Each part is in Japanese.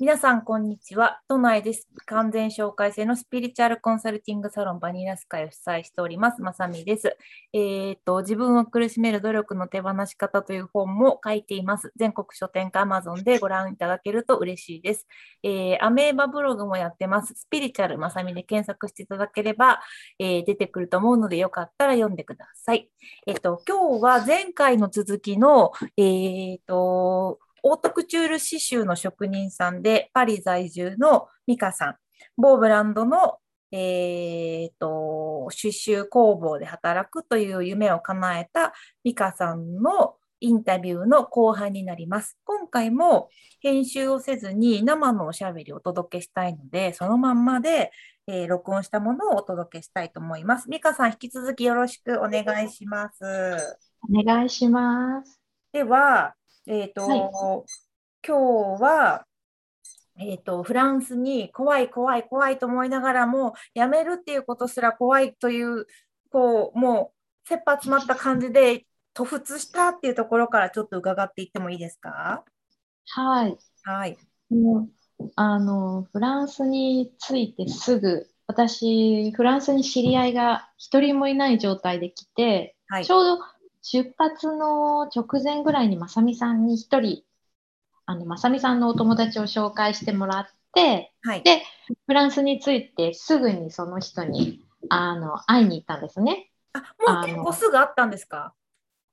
皆さん、こんにちは。都内です。完全紹介制のスピリチュアルコンサルティングサロンバニラスカイを主催しております、まさみです。えー、っと、自分を苦しめる努力の手放し方という本も書いています。全国書店か Amazon でご覧いただけると嬉しいです。えー、アメーバブログもやってます。スピリチュアルまさみで検索していただければ、えー、出てくると思うので、よかったら読んでください。えっと、今日は前回の続きの、えっと、オートクチュール刺繍の職人さんで、パリ在住のミカさん、某ブランドの、えーと、刺繍工房で働くという夢を叶えたミカさんのインタビューの後半になります。今回も編集をせずに生のおしゃべりをお届けしたいので、そのまんまで、えー、録音したものをお届けしたいと思います。ミカさん、引き続きよろしくお願いします。お願いします。では、えっ、ー、と、はい、今日は、えっ、ー、と、フランスに怖い怖い怖いと思いながらも、辞めるっていうことすら怖いという、こう、もう、切羽詰まった感じで、突出したっていうところからちょっと伺っていってもいいですか？はい。はい。もうあのフランスに着いてすぐ私フランスに知り合いが一人もいない状態で来て、はい、ちょうど出発の直前ぐらいにまさみさんに一人、あのまさみさんのお友達を紹介してもらって、はい、で、フランスに着いてすぐにその人にあの会いに行ったんですね。あ、もう結構すぐ会ったんですか？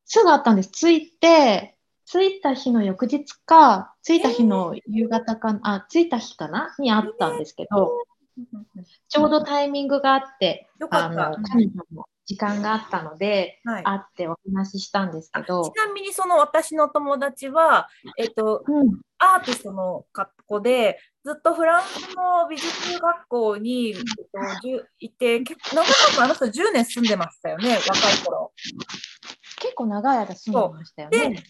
すぐ会ったんです。着いて、着いた日の翌日か、着いた日の夕方か、えー、あ、着いた日かなに会ったんですけど、えー、ちょうどタイミングがあって、あの彼女も時間があったので、はい、会ってお話ししたんですけど。ちなみにその私の友達は、えっと、うん、アーティストの格好で、ずっとフランスの美術学校に、えっと、いて、結構長くあの人10年住んでましたよね、若い頃。結構長い間住んでましたよね。で、日本に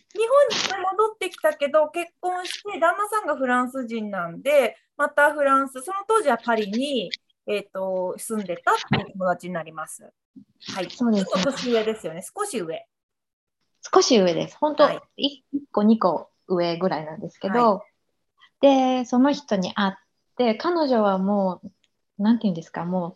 戻ってきたけど、結婚して、旦那さんがフランス人なんで、またフランス、その当時はパリに、えーと、住んでたっていう友達になります。はい、そうです、ね、ちょっと年上ですよね、少し上。少し上です。本当、はい、1個、2個上ぐらいなんですけど、はい、で、その人に会って、彼女はもう、なんていうんですか、も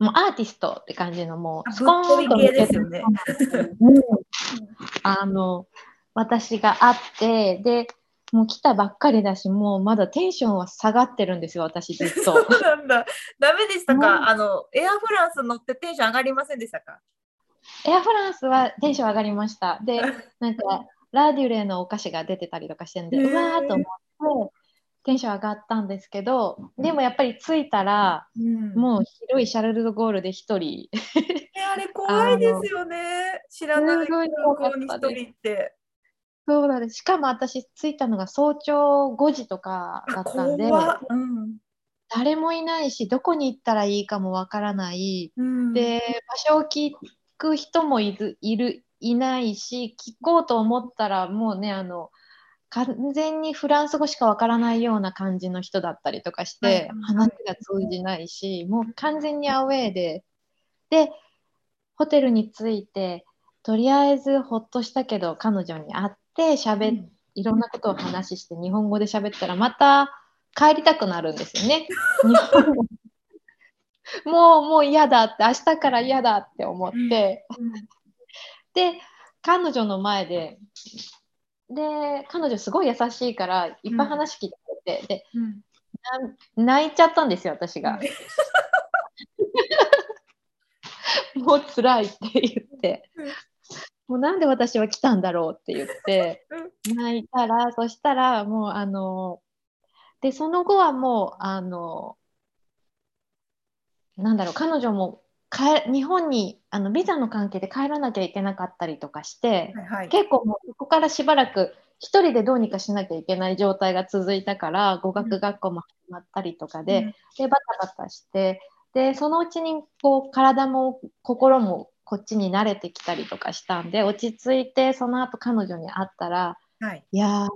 う、もうアーティストって感じの、もう、スコーンとですよね。あの、私が会って、で、もう来たばっかりだし、もうまだテンションは下がってるんですよ、私ずっと。そうなんだ。ダメでしたか、あの、エアフランス乗ってテンション上がりませんでしたか？エアフランスはテンション上がりました。で、なんか、ラデュレのお菓子が出てたりとかしてんで、うわーと思って、テンション上がったんですけど、でもやっぱり着いたら、うん、もう広いシャルル・ド・ゴールで一人。あれ怖いですよね。知らない空港に一人って。そうだね。しかも私着いたのが早朝5時とかだったんで、うん、誰もいないし、どこに行ったらいいかもわからない。うん、で、場所を聞く人もいるいるいないし、聞こうと思ったらもうね、あの、完全にフランス語しかわからないような感じの人だったりとかして、話が通じないし、もう完全にアウェーで、で、ホテルに着いて、とりあえずほっとしたけど、彼女に会って、って喋、うん、いろんなことを話して日本語で喋ったらまた帰りたくなるんですよね。もうもう嫌だって明日から嫌だって思って、うん、で彼女の前でで彼女すごい優しいからいっぱい話聞いてくれて、で、泣いちゃったんですよ私が。もう辛いって言って。もうなんで私は来たんだろうって言って泣いたらそしたらもうあのでその後はもうあのなんだろう彼女も帰日本にあのビザの関係で帰らなきゃいけなかったりとかして、はいはい、結構もうここからしばらく一人でどうにかしなきゃいけない状態が続いたから語学学校も始まったりとかでうん、でバタバタしてでそのうちにこう体も心もこっちに慣れてきたりとかしたんで落ち着いてその後彼女に会ったら、はい、いや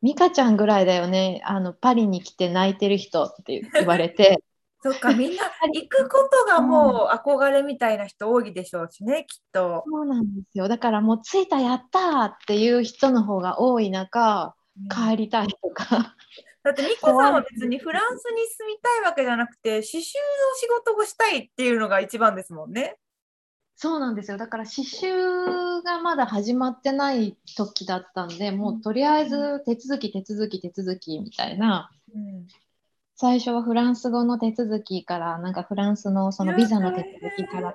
美香ちゃんぐらいだよね。あのパリに来て泣いてる人って言われて。そっかみんな 行くことがもう憧れみたいな人多いでしょうしね、きっと。そうなんですよ。だからもう着いたやったっていう人の方が多い中、帰りたいとかだってミカさんは別にフランスに住みたいわけじゃなくて刺繍の仕事をしたいっていうのが一番ですもんね。そうなんですよ。だから刺繍がまだ始まってない時だったんでもうとりあえず手続き手続き手続きみたいな、うん、最初はフランス語の手続きからなんかフランスのそのビザの手続きから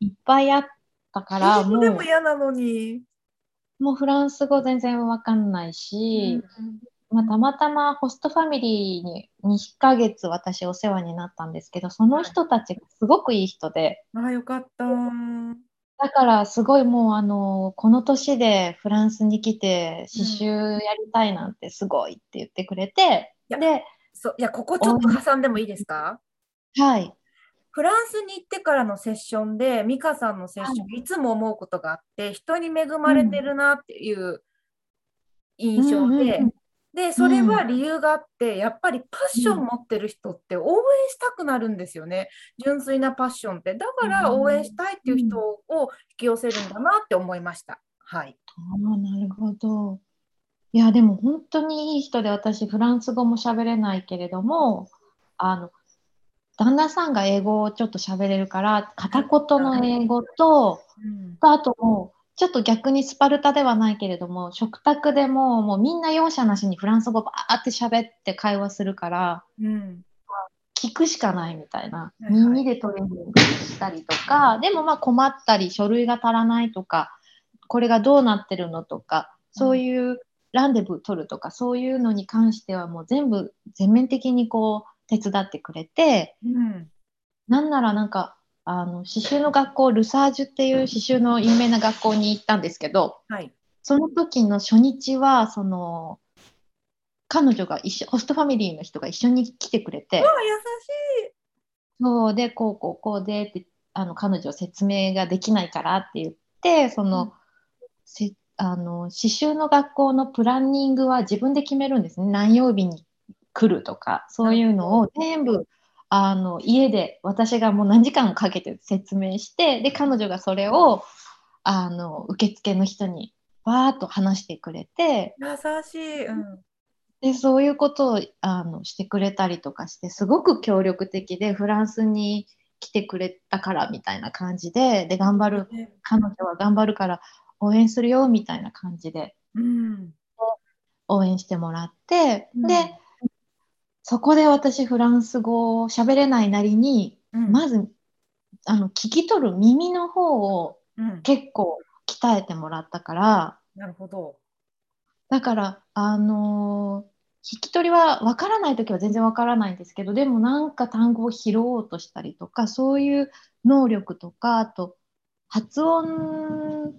いっぱいあったからもうでも嫌なのに。もうフランス語全然わかんないし、うんまあ、たまたまホストファミリーに2ヶ月私お世話になったんですけどその人たちがすごくいい人で、あよかった。だからすごいもうあのこの年でフランスに来て刺繍やりたいなんてすごいって言ってくれて、うん、でそいやここちょっと挟んでもいいですか？はい。フランスに行ってからのセッションで美香さんのセッション、はい、いつも思うことがあって人に恵まれてるなっていう印象で、うんうんうんで、それは理由があって、うん、やっぱりパッション持ってる人って応援したくなるんですよね。純粋なパッションって。だから応援したいっていう人を引き寄せるんだなって思いました。はい。あなるほど。いや、でも本当にいい人で、私、フランス語も喋れないけれども、あの、旦那さんが英語をちょっと喋れるから、片言の英語と、うん、あともう、ちょっと逆にスパルタではないけれども食卓でももうみんな容赦なしにフランス語バーって喋って会話するから、うん、聞くしかないみたいな、耳でトレーニングしたりとかでもまあ困ったり書類が足らないとかこれがどうなってるのとかそういうランデブー取るとかそういうのに関してはもう全部全面的にこう手伝ってくれて、うん、なんならなんかあの刺繍の学校ルサージュっていう刺繍の有名な学校に行ったんですけど、はい、その時の初日はその彼女が一緒ホストファミリーの人が一緒に来てくれて優しい。そうでこうこうこうでってあの彼女説明ができないからって言ってその、うん、せあの刺繍の学校のプランニングは自分で決めるんですね。何曜日に来るとかそういうのを全部あの家で私がもう何時間もかけて説明してで彼女がそれをあの受付の人にわーっと話してくれて優しい、うん、でそういうことをあのしてくれたりとかしてすごく協力的でフランスに来てくれたからみたいな感じでで頑張る彼女は頑張るから応援するよみたいな感じで、うん、応援してもらって、うん、でそこで私フランス語を喋れないなりに、うん、まずあの聞き取る耳の方を結構鍛えてもらったから、うん、なるほど。だからあのー、聞き取りは分からない時は全然分からないんですけどでもなんか単語を拾おうとしたりとかそういう能力とかあと発音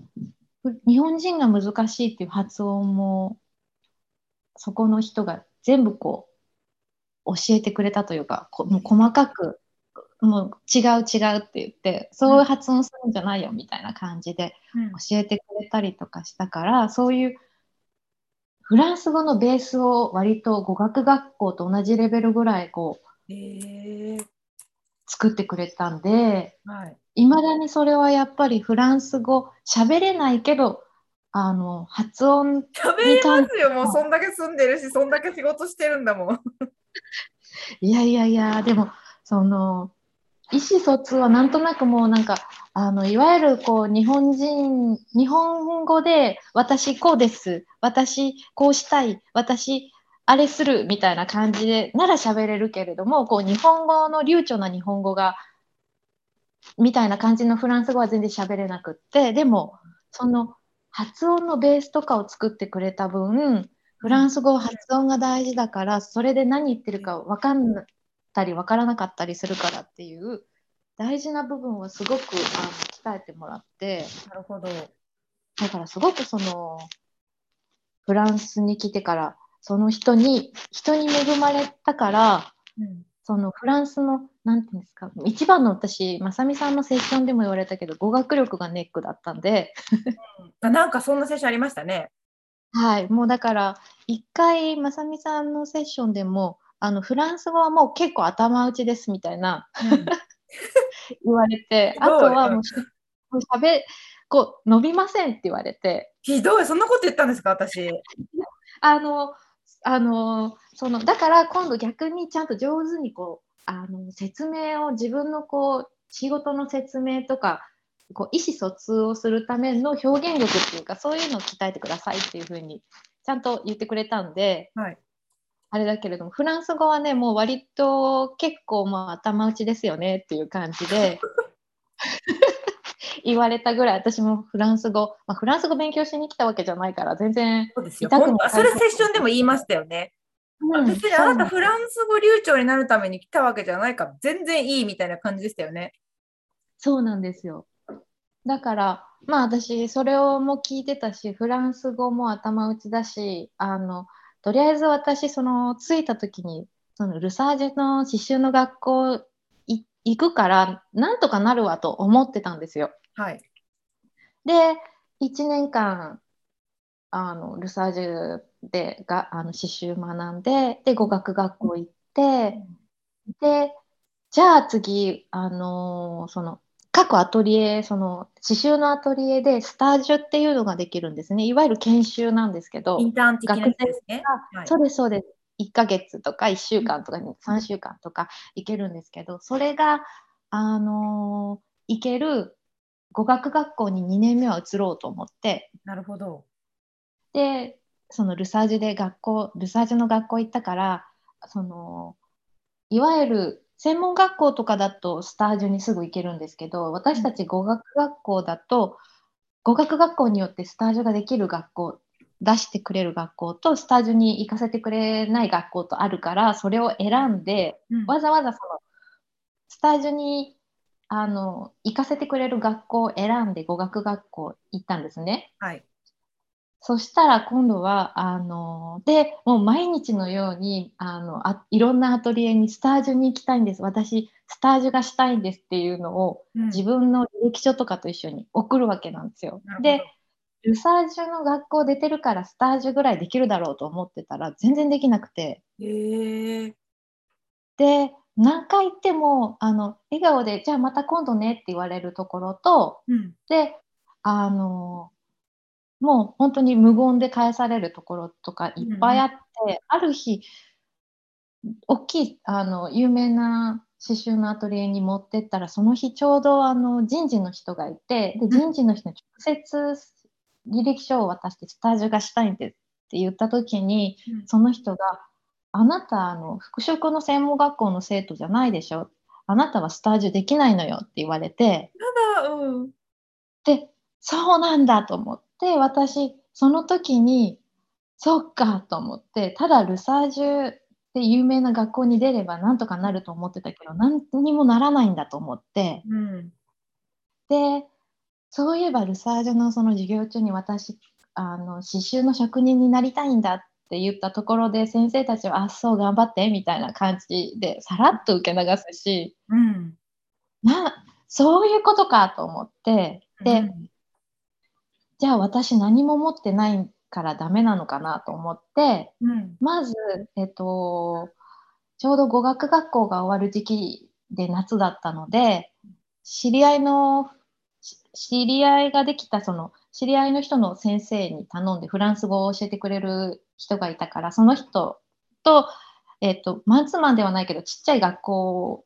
日本人が難しいっていう発音もそこの人が全部こう教えてくれたというかもう細かくもう違う違うって言ってそういう発音するんじゃないよみたいな感じで教えてくれたりとかしたから、うん、そういうフランス語のベースを割と語学学校と同じレベルぐらいこう、え。ー、作ってくれたんで、はい、まだにそれはやっぱりフランス語喋れないけどあの発音喋れますよ。もうそんだけ住んでるしそんだけ仕事してるんだもんいやいやいや、でも、その、意思疎通はなんとなくもうなんか、あの、いわゆるこう、日本人、日本語で、私こうです、私こうしたい、私あれするみたいな感じでなら喋れるけれども、こう、日本語の流暢な日本語が、みたいな感じのフランス語は全然喋れなくって、でも、その発音のベースとかを作ってくれた分、フランス語は発音が大事だからそれで何言ってるか分かんたり分からなかったりするからっていう大事な部分をすごくあの鍛えてもらってなるほど。だからすごくそのフランスに来てからその人に人に恵まれたから、うん、そのフランスのなんていうんですか一番の私まさみさんのセッションでも言われたけど語学力がネックだったんで。うん、なんかそんなセッションありましたねはい、もうだから一回まさみさんのセッションでもあのフランス語はもう結構頭打ちですみたいな、うん、言われてあとはもうしゃべこう伸びませんって言われて。ひどい。そんなこと言ったんですか私。あのあのそのだから今度逆にちゃんと上手にこうあの説明を自分のこう仕事の説明とかこう意思疎通をするための表現力っていうかそういうのを鍛えてくださいっていうふうにちゃんと言ってくれたんで、はい、あれだけれどもフランス語はねもう割と結構まあ頭打ちですよねっていう感じで 言われたぐらい私もフランス語、まあ、フランス語勉強しに来たわけじゃないから全然そうですよそれセッションでも言いましたよね。うん、別にあなたフランス語流暢になるために来たわけじゃないから全然いいみたいな感じでしたよね。そうなんですよ。だからまあ私それをも聞いてたしフランス語も頭打ちだしあのとりあえず私その着いた時にそのルサージュの刺繍の学校行くからなんとかなるわと思ってたんですよ。はい、で1年間あのルサージュでがあの刺繍学んでで語学学校行って、でじゃあ次あのその各アトリエ、その刺繍のアトリエでスタジオっていうのができるんですね。いわゆる研修なんですけど、インターン的なですね。はい、そうです、そうです。1ヶ月とか1週間とか3週間とか行けるんですけど、それが、あのー、行ける語学学校に2年目は移ろうと思って。なるほど。で、そのルサージュで学校、ルサージュの学校行ったから、その、いわゆる専門学校とかだとスタジオにすぐ行けるんですけど私たち語学学校だと語学学校によってスタジオができる学校出してくれる学校とスタジオに行かせてくれない学校とあるからそれを選んで、うん、わざわざそのスタジオにあの行かせてくれる学校を選んで語学学校行ったんですね。はい、そしたら今度はあのでもう毎日のようにあのあいろんなアトリエにスタージュに行きたいんです。私スタージュがしたいんですっていうのを、うん、自分の履歴書とかと一緒に送るわけなんですよ。でルサージュの学校出てるからスタージュぐらいできるだろうと思ってたら全然できなくて。へで何回行ってもあの笑顔で「じゃあまた今度ね」って言われるところと、うん、であのもう本当に無言で返されるところとかいっぱいあって、うん、ある日大きいあの有名な刺繍のアトリエに持ってったらその日ちょうどあの人事の人がいてで人事の人に直接履歴書を渡してスタジオがしたいんですって言った時に、うん、その人が「あなたあの服飾の専門学校の生徒じゃないでしょ」あなたはスタジオできないのよって言われて。ただ、うん、で、そうなんだと思っで私その時にそっかと思ってただルサージュで有名な学校に出ればなんとかなると思ってたけど何にもならないんだと思って、うん、でそういえばルサージュのその授業中に私あの刺繍の職人になりたいんだって言ったところで先生たちは「あそう頑張って」みたいな感じでさらっと受け流すし、うん、なそういうことかと思って。で、うんじゃあ私何も持ってないからダメなのかなと思って、うん、まず、えっと、ちょうど語学学校が終わる時期で夏だったので知り合いの知り合いができたその知り合いの人の先生に頼んでフランス語を教えてくれる人がいたからその人と,、えっとマンツーマンではないけどちっちゃい学校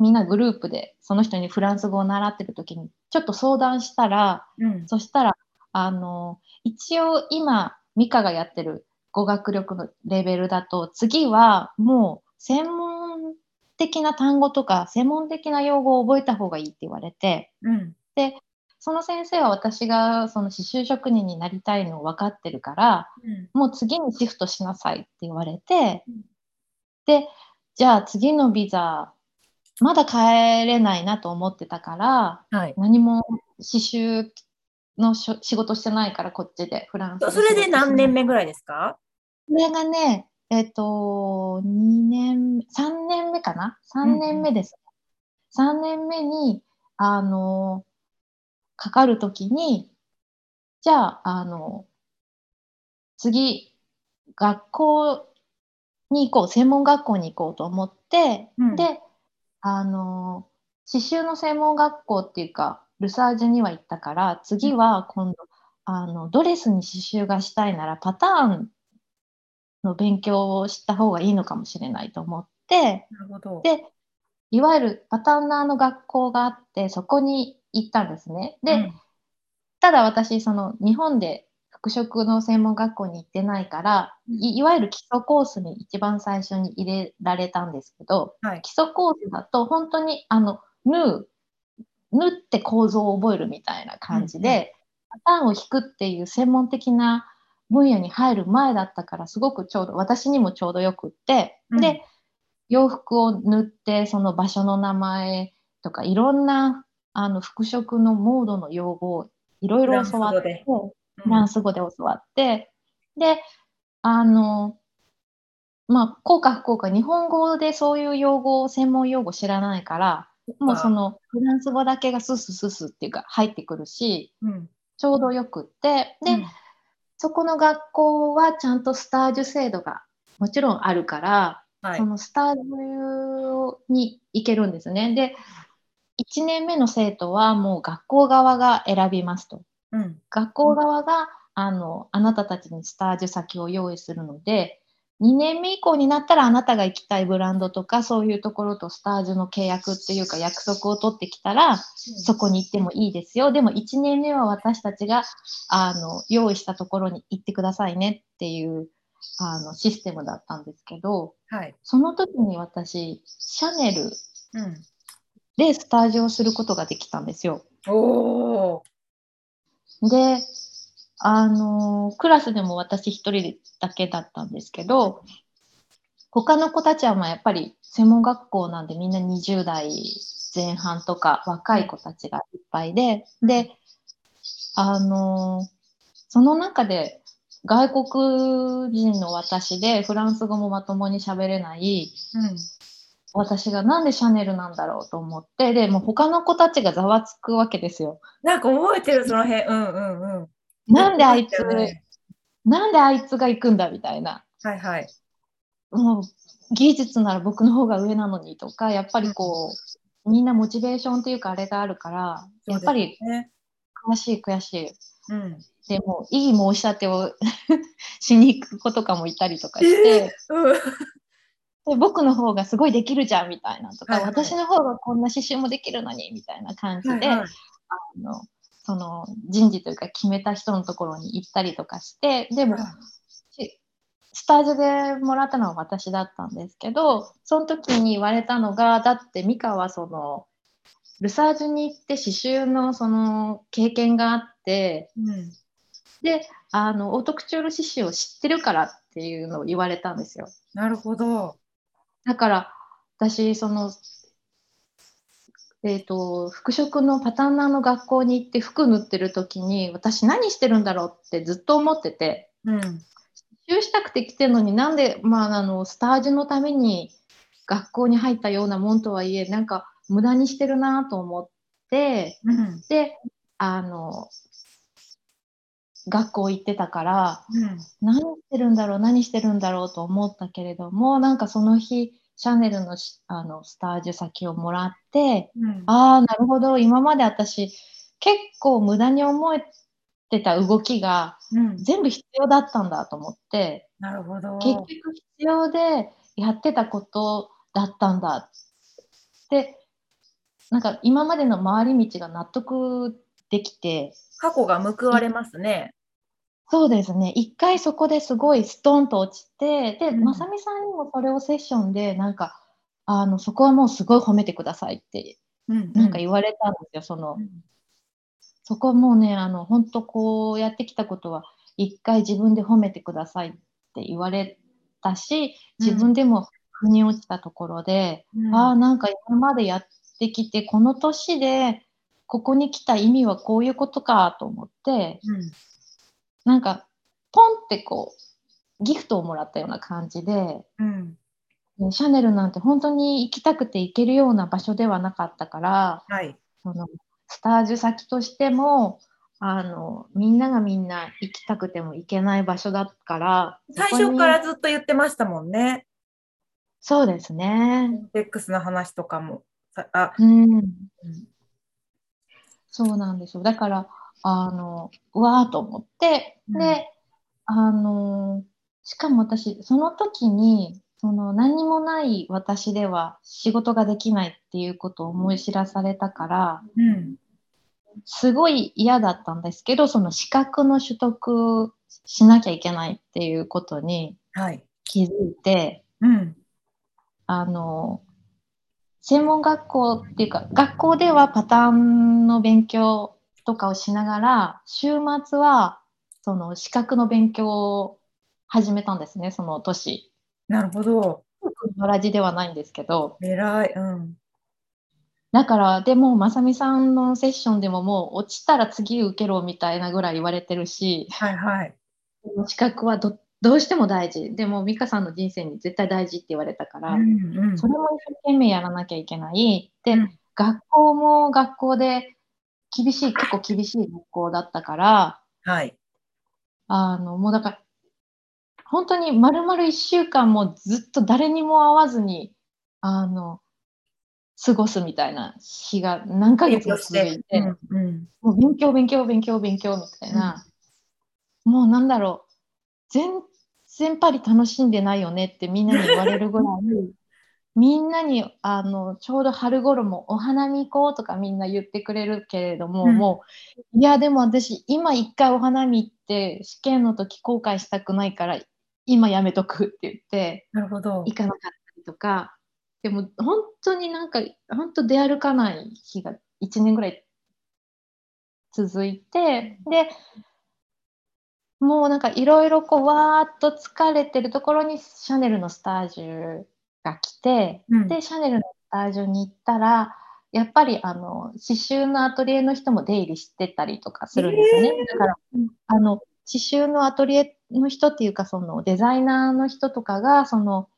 みんなグループでその人にフランス語を習ってる時にちょっと相談したら、うん、そしたらあの一応今ミカがやってる語学力のレベルだと次はもう専門的な単語とか専門的な用語を覚えた方がいいって言われて、うん、でその先生は私がその刺繍職人になりたいのを分かってるから、うん、もう次にシフトしなさいって言われて、うん、でじゃあ次のビザまだ帰れないなと思ってたから、はい、何も刺繍の仕事してないから、こっちで、フランスそれで何年目ぐらいですか？それがね、えっ、ー、と、2年、3年目かな ?3 年目です、うん、3年目に、あの、かかるときに、じゃあ、あの、次、学校に行こう、専門学校に行こうと思って、うん、で、あの、刺繍の専門学校っていうか、ルサージュには行ったから次は今度あのドレスに刺繍がしたいならパターンの勉強をした方がいいのかもしれないと思ってなるほど。でいわゆるパタンナーの学校があってそこに行ったんですね。で、うん、ただ私その日本で服飾の専門学校に行ってないからいわゆる基礎コースに一番最初に入れられたんですけど、はい、基礎コースだと本当にあの縫う縫って構造を覚えるみたいな感じで、うん、パターンを引くっていう専門的な分野に入る前だったからすごくちょうど私にもちょうどよくって、うん、で洋服を塗ってその場所の名前とかいろんなあの服飾のモードの用語をいろいろ教わってフランス語で教わって、であのまあ効果不効果日本語でそういう用語専門用語知らないからもうそのフランス語だけがススススっていうか入ってくるし、うん、ちょうどよくってで、うん、そこの学校はちゃんとスタージュ制度がもちろんあるから、はい、そのスタージュに行けるんですね。で1年目の生徒はもう学校側が選びますと。うん、学校側があのあなたたちにスタージュ先を用意するので2年目以降になったらあなたが行きたいブランドとかそういうところとスタージュの契約っていうか約束を取ってきたら、うん、そこに行ってもいいですよ。でも1年目は私たちがあの用意したところに行ってくださいねっていうあのシステムだったんですけど、はい、その時に私シャネルでスタージュをすることができたんですよ。おであのクラスでも私一人だけだったんですけど他の子たちはまあやっぱり専門学校なんでみんな20代前半とか若い子たちがいっぱいでであのその中で外国人の私でフランス語もまともに喋れない、うん、私がなんでシャネルなんだろうと思ってでも他の子たちがざわつくわけですよ。なんか覚えてるその辺うんうんうん。なんであいつ、なんであいつが行くんだみたいな。はいはい。もう技術なら僕の方が上なのにとか、やっぱりこう、みんなモチベーションっていうかあれがあるから、やっぱり悔しい悔しい。うん、でもいい申し立てを しに行く子とかもいたりとかして、うん、で僕の方がすごいできるじゃんみたいなとか、はいはい、私の方がこんな刺繍もできるのにみたいな感じで、はいはい、あのその人事というか決めた人のところに行ったりとかしてでも、うん、スタジオでもらったのは私だったんですけどその時に言われたのがだって美香はそのルサージュに行って刺繍のその経験があって、うん、であのオートクチュール刺繍を知ってるからっていうのを言われたんですよ。なるほど。だから私そのえーと、服飾のパターンナーの学校に行って服塗ってる時に私何してるんだろうってずっと思ってて、うん、刺繍したくて来てるのになんで、まあ、あのスタージュのために学校に入ったようなもんとはいえなんか無駄にしてるなと思って、うん、であの学校行ってたから、うん、何してるんだろう何してるんだろうと思ったけれどもなんかその日シャネルのあのスタージュ先をもらって、うん、ああなるほど。今まで私結構無駄に思えてた動きが全部必要だったんだと思って、なるほど。結局必要でやってたことだったんだってなんか今までの回り道が納得できて過去が報われますね。そうですね。一回そこですごいストンと落ちて、で、うん、まさみさんにもそれをセッションで、なんか、あの、そこはもうすごい褒めてくださいって、なんか言われたんですよ。その、うん、そこはもうね、あの、本当こうやってきたことは、一回自分で褒めてくださいって言われたし、自分でも腑に落ちたところで、うん、ああ、なんか今までやってきて、この年で、ここに来た意味はこういうことかと思って、うんなんかポンってこうギフトをもらったような感じで、うん、シャネルなんて本当に行きたくて行けるような場所ではなかったから、はい、そのスタージュ先としてもあのみんながみんな行きたくても行けない場所だから最初からずっと言ってましたもんね。そうですね。デックスの話とかも。あうん、うん、そうなんですよ。だからあのうわーと思って、で、あのしかも私、その時に、その何にもない私では仕事ができないっていうことを思い知らされたから、うん、すごい嫌だったんですけど、その資格の取得しなきゃいけないっていうことに気づいて、はいうん、あの、専門学校っていうか、学校ではパターンの勉強とかをしながら、週末はその資格の勉強を始めたんですね、その年。なるほど。のラジではないんですけど。偉い。うん。だから、でも、まさみさんのセッションでももう落ちたら次受けろみたいなぐらい言われてるし、はいはい。資格はどどうしても大事。でも、美香さんの人生に絶対大事って言われたから、うんうん、それも一生懸命やらなきゃいけない。で、うん、学校も学校で厳しい、結構厳しい学校だったから、はい。あの、もうだから、本当に丸々1週間もずっと誰にも会わずに、あの、過ごすみたいな日が何ヶ月も続いて、うんうん、もう勉強、勉強、勉強、勉強みたいな、うん、もうなんだろう、全然パリ楽しんでないよねってみんなに言われるぐらい、みんなにあのちょうど春頃もお花見行こうとかみんな言ってくれるけれども、うん、もういやでも私今一回お花見行って試験の時後悔したくないから今やめとくって言ってなるほど。行かなかったりとかでも本当になんか本当出歩かない日が1年ぐらい続いてでもうなんかいろいろこうわーっと疲れてるところにシャネルのスタジオが来て、うん、でシャネルのスタジオに行ったらやっぱりあの刺繍のアトリエの人も出入りしてたりとかするんですよね。えー、だからあの刺繍のアトリエの人っていうかそのデザイナーの人とかがその、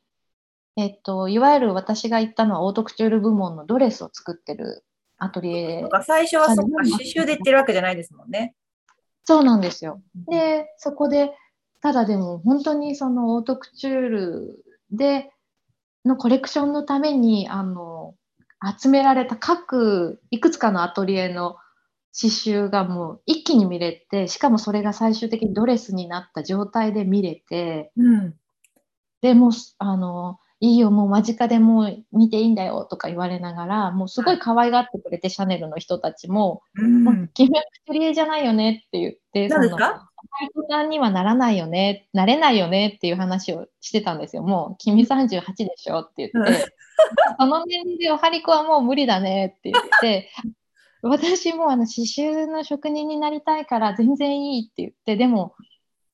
えっと、いわゆる私が行ったのはオートクチュール部門のドレスを作ってるアトリエ。最初はそっか刺繍で行ってるわけじゃないですもんね。そうなんですよ。でそこでただでも本当にそのオートクチュールでのコレクションのためにあの集められた各いくつかのアトリエの刺繍がもう一気に見れてしかもそれが最終的にドレスになった状態で見れて、うん、でもあのいいよもう間近でもう見ていいんだよとか言われながらもうすごい可愛がってくれて、シャネルの人たちも「うん、君はクリエじゃないよね」って言って何ですか？さんにはならないよねなれないよねっていう話をしてたんですよ。もう君38でしょって言って、その年齢でおはりこはもう無理だねって言って。私もあの刺繍の職人になりたいから全然いいって言って。でも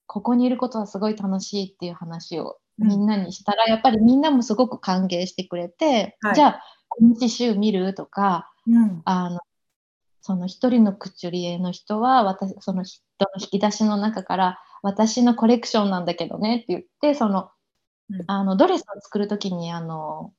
ここにいることはすごい楽しいっていう話をみんなにしたら、うん、やっぱりみんなもすごく歓迎してくれて、はい、じゃあこの刺繍見る？とか、うん、あのその一人のクチュリエの人は私その人の引き出しの中から私のコレクションなんだけどねって言ってその、うん、あのドレスを作る時にあの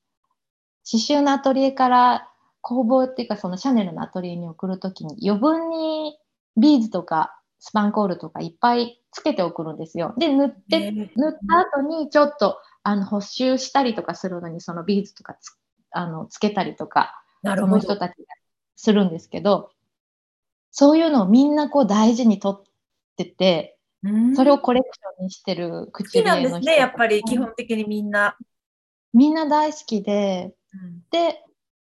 刺繍のアトリエから工房っていうかそのシャネルのアトリエに送る時に余分にビーズとかスパンコールとかいっぱいつけて送るんですよ。で縫って縫った後にちょっとあの補修したりとかするのにそのビーズとかつあのつけたりとかその人たちがするんですけどそういうのをみんなこう大事にとっててそれをコレクションにしてる口紅の人好きなんですねやっぱり基本的にみんな。みんな大好きで、うん、で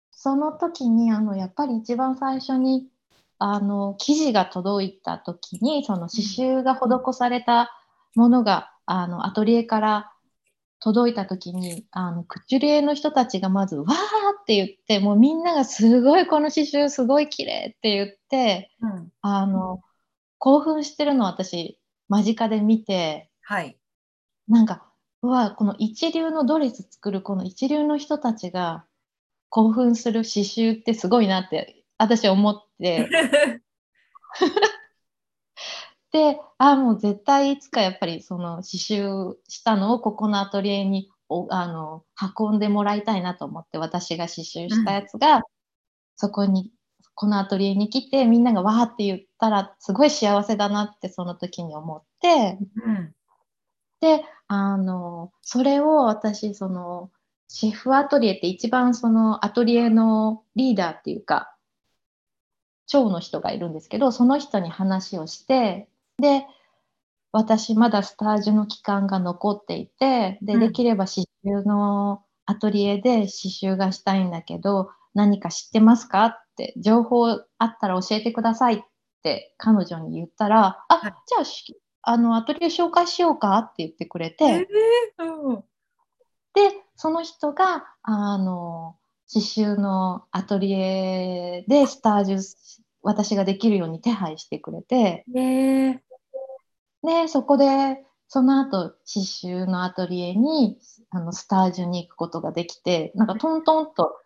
その時にあのやっぱり一番最初にあの生地が届いた時にその刺繍が施されたものがあのアトリエから届いた時にあのクチュリエの人たちがまず「わー!」って言ってもうみんながすごいこの刺繍すごい綺麗って言って、うん、あの興奮してるのを私間近で見て、はい、なんかうわこの一流のドレス作るこの一流の人たちが興奮する刺繍ってすごいなって私思って であもう絶対いつかやっぱりその刺繍したのをここのアトリエにおあの運んでもらいたいなと思って私が刺繍したやつが、うん、そこにこのアトリエに来てみんながわーって言ったらすごい幸せだなってその時に思って、うん、であのそれを私そのシェフアトリエって一番そのアトリエのリーダーっていうか、長の人がいるんですけど、その人に話をして、で、私まだスタジオの期間が残っていて、で、できれば刺繍のアトリエで刺繍がしたいんだけど、何か知ってますかって、情報あったら教えてくださいって彼女に言ったら、あ、じゃあ、あの、アトリエ紹介しようかって言ってくれて、えーうん、で、その人が、あの、刺繍のアトリエでスタジオ、私ができるように手配してくれて、えー、で、そこで、その後、刺繍のアトリエに、あの、スタジオに行くことができて、なんかトントンと、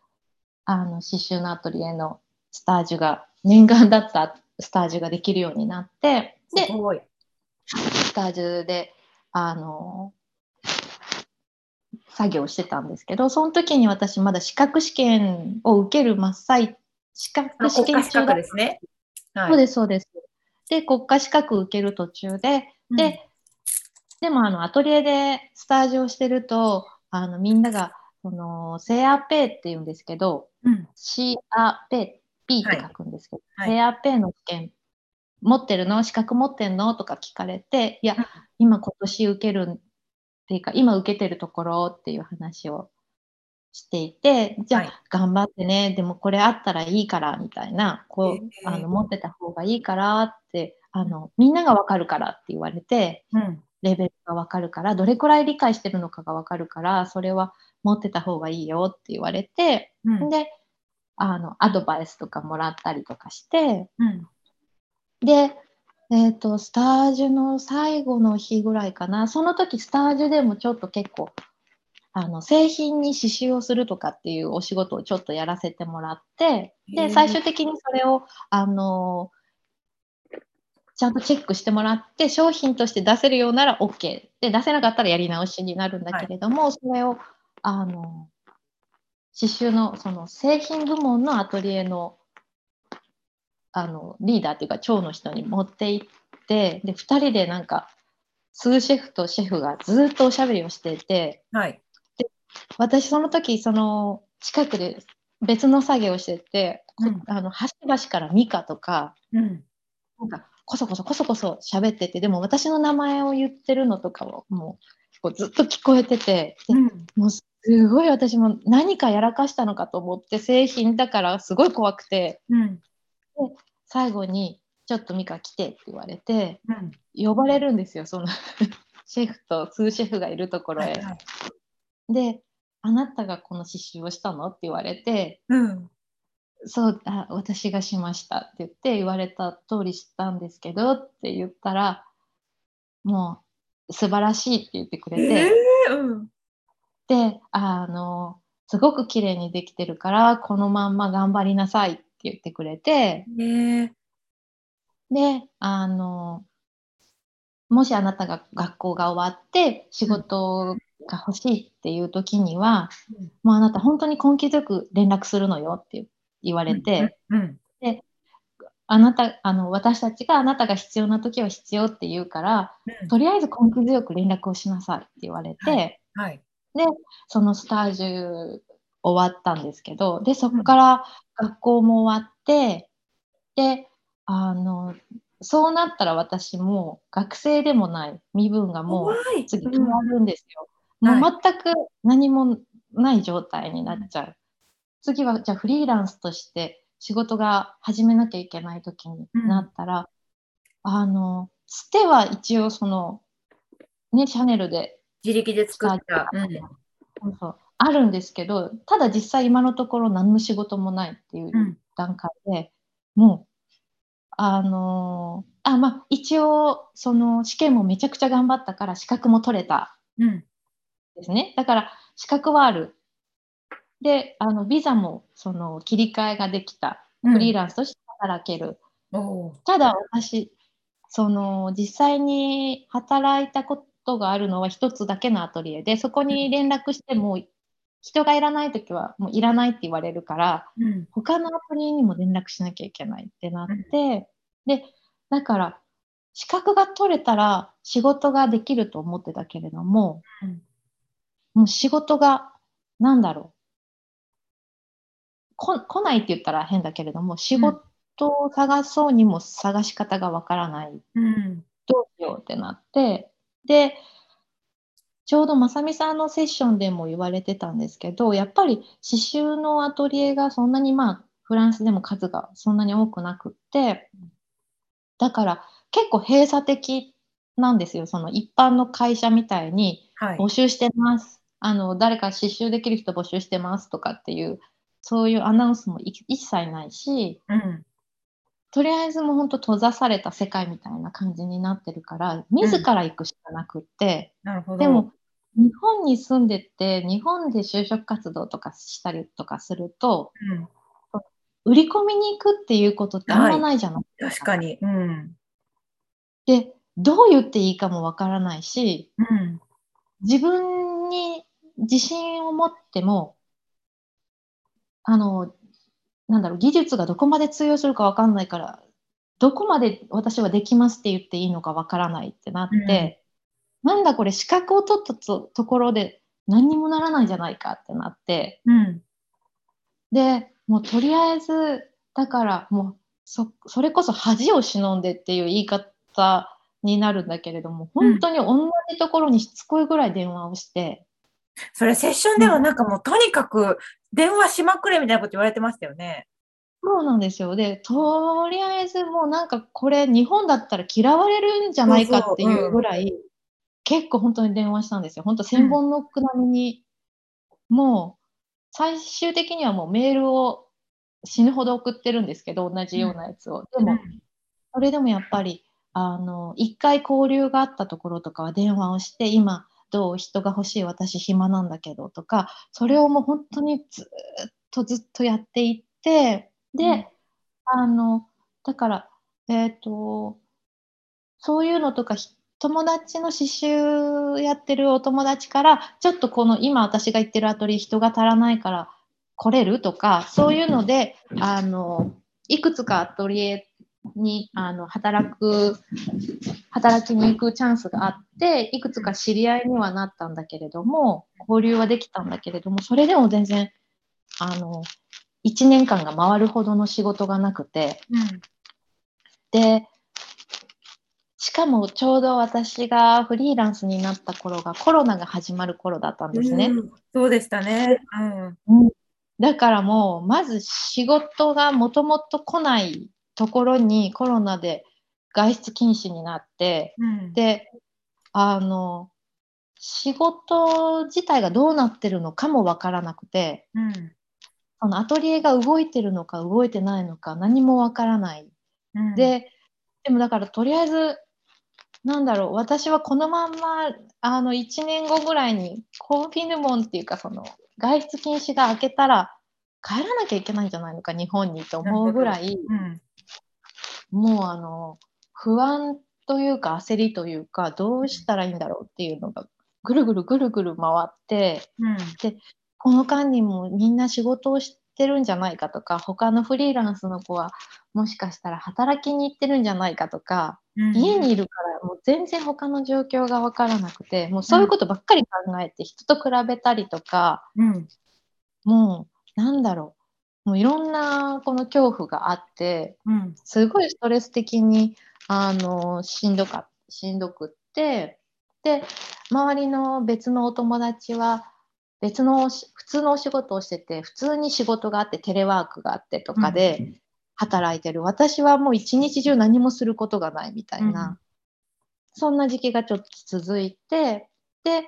あの、刺繍のアトリエのスタジオが、念願だったスタジオができるようになって、で、スタジオで、あの、作業してたんですけど、その時に私まだ資格試験を受ける真っ最資格試験中だですね。はい、そうです、そうです。で、国家資格受ける途中で、うん、で、でもあの、アトリエでスタジオしてると、あの、みんなが、その、セアペイって言うんですけど、うん、シアペイ、P って書くんですけど、はい、セアペイの試験持ってるの？資格持ってんの？とか聞かれて、いや、今今年受けるっていうか、今受けてるところっていう話をしていて、じゃあ、はい、頑張ってね、でもこれあったらいいからみたいな、こう、あの持ってた方がいいからってあの、みんながわかるからって言われて、うん、レベルがわかるから、どれくらい理解してるのかがわかるから、それは持ってた方がいいよって言われて、うん、で、あの、アドバイスとかもらったりとかして、うん、で、えっ、ー、と、スタージュの最後の日ぐらいかな、その時スタージュでもちょっと結構、あの製品に刺繍をするとかっていうお仕事をちょっとやらせてもらってで最終的にそれをあのちゃんとチェックしてもらって商品として出せるようなら OK で出せなかったらやり直しになるんだけれども、はい、それをあの刺繍のその製品部門のアトリエのあのリーダーっていうか長の人に持って行ってで2人でなんかスーシェフとシェフがずっとおしゃべりをしていて、はい、私その時その近くで別の作業をしてて、うん、あの端々からミカとか、うん、なんかこそこそこそこそ喋っててでも私の名前を言ってるのとかをもうこうずっと聞こえてて、うん、もうすごい私も何かやらかしたのかと思って製品だからすごい怖くて、うん、で最後に「ちょっとミカ来て」って言われて、呼ばれるんですよその シェフと数シェフがいるところへ。はいはいで、あなたがこの刺繍をしたの？って言われて、うん、そうあ、私がしましたって言って言われた通りしたんですけどって言ったら、もう素晴らしいって言ってくれて、えーうん、で、あの、すごく綺麗にできてるから、このまんま頑張りなさいって言ってくれて、えー、で、あの、もしあなたが学校が終わって仕事が欲しいっていう時には、うん、もうあなた本当に根気強く連絡するのよって言われて、うん。うん、であなたあの私たちがあなたが必要な時は必要って言うから、とりあえず根気強く連絡をしなさいって言われて、はい。はい、でそのスタージュ終わったんですけどでそこから学校も終わって、であのそうなったら私も学生でもない身分がもう次決まるんですよ。もう全く何もない状態になっちゃう。はい、次はじゃあフリーランスとして仕事が始めなきゃいけない時になったら、うん、あの、つては一応その、ね、シャネルで。自力で作った。うん、そうそうあるんですけど、ただ実際今のところ何の仕事もないっていう段階で、うん、もう、あのー、あ、まあ、一応、その試験もめちゃくちゃ頑張ったから資格も取れた。うんですね。だから資格はある。で、あのビザもその切り替えができた。フリーランスとして働ける。うん、ただ私、その実際に働いたことがあるのは一つだけのアトリエで、そこに連絡しても人がいらない時はもういらないって言われるから、うん、他のアトリエにも連絡しなきゃいけないってなって、うん、で、だから資格が取れたら仕事ができると思ってたけれども、うんもう仕事が、なんだろう。こ来ないって言ったら変だけれども、仕事を探そうにも探し方がわからない。うん、どうしようってなって。でちょうどまさみさんのセッションでも言われてたんですけどやっぱり刺繍のアトリエがそんなにまあフランスでも数がそんなに多くなくってだから結構閉鎖的なんですよ。その一般の会社みたいに募集してます、はい、あの誰か刺繍できる人募集してますとかっていうそういうアナウンスも一切ないし、うん、とりあえずもう本当閉ざされた世界みたいな感じになってるから自ら行くしかなくって、うん、なるほど。でも日本に住んでて日本で就職活動とかしたりとかすると、うん、売り込みに行くっていうことってあんまないじゃないですか。はい、確かに、うん、でどう言っていいかもわからないし、うん、自分に自信を持ってもあのなんだろう、技術がどこまで通用するかわかんないから、どこまで私はできますって言っていいのかわからないってなって、うん、なんだこれ資格を取ったところで何にもならないんじゃないかってなって、うん、で、もうとりあえず、だからもうそそれこそ恥を忍んでっていう言い方になるんだけれども、本当に同じところにしつこいぐらい電話をして、それセッションではなんかもうとにかく電話しまくれみたいなこと言われてましたよね。そうなんですよ。で、とりあえずもうなんかこれ日本だったら嫌われるんじゃないかっていうぐらい、そうそううん、結構本当に電話したんですよ。本当千本ノック並みに、うん、もう最終的にはもうメールを死ぬほど送ってるんですけど、同じようなやつを。でも、それでもやっぱり、あの、一回交流があったところとかは電話をして、今、どう人が欲しい私暇なんだけどとかそれをもう本当にずっとずっとやっていってで、うん、あのだからえっ、ー、とそういうのとか友達の刺繍やってるお友達からちょっとこの今私が行ってるアトリエ人が足らないから来れるとかそういうのであのいくつかアトリエにあの働く働きに行くチャンスがあっていくつか知り合いにはなったんだけれども交流はできたんだけれどもそれでも全然あの1年間が回るほどの仕事がなくて、うん、でしかもちょうど私がフリーランスになった頃がコロナが始まる頃だったんですね。うん、そうでしたね、うん、だからもうまず仕事がもともと来ないところにコロナで外出禁止になって、うん、であの仕事自体がどうなってるのかも分からなくて、うん、そのアトリエが動いてるのか動いてないのか何も分からない、うん、ででもだからとりあえずなんだろう私はこのまんまあの1年後ぐらいにコンフィヌモンっていうかその外出禁止が明けたら帰らなきゃいけないんじゃないのか日本にと思うぐらい、うん、もうあの不安というか焦りというかどうしたらいいんだろうっていうのがぐるぐるぐるぐる回って、うん、でこの間にもみんな仕事をしてるんじゃないかとか他のフリーランスの子はもしかしたら働きに行ってるんじゃないかとか、うん、家にいるからもう全然他の状況が分からなくてもうそういうことばっかり考えて人と比べたりとか、うん、もうなんだろうもういろんなこの恐怖があって、うん、すごいストレス的にあのしんどかしんどくってで周りの別のお友達は別の普通のお仕事をしてて普通に仕事があってテレワークがあってとかで働いてる、うん、私はもう一日中何もすることがないみたいな、うん、そんな時期がちょっと続いてで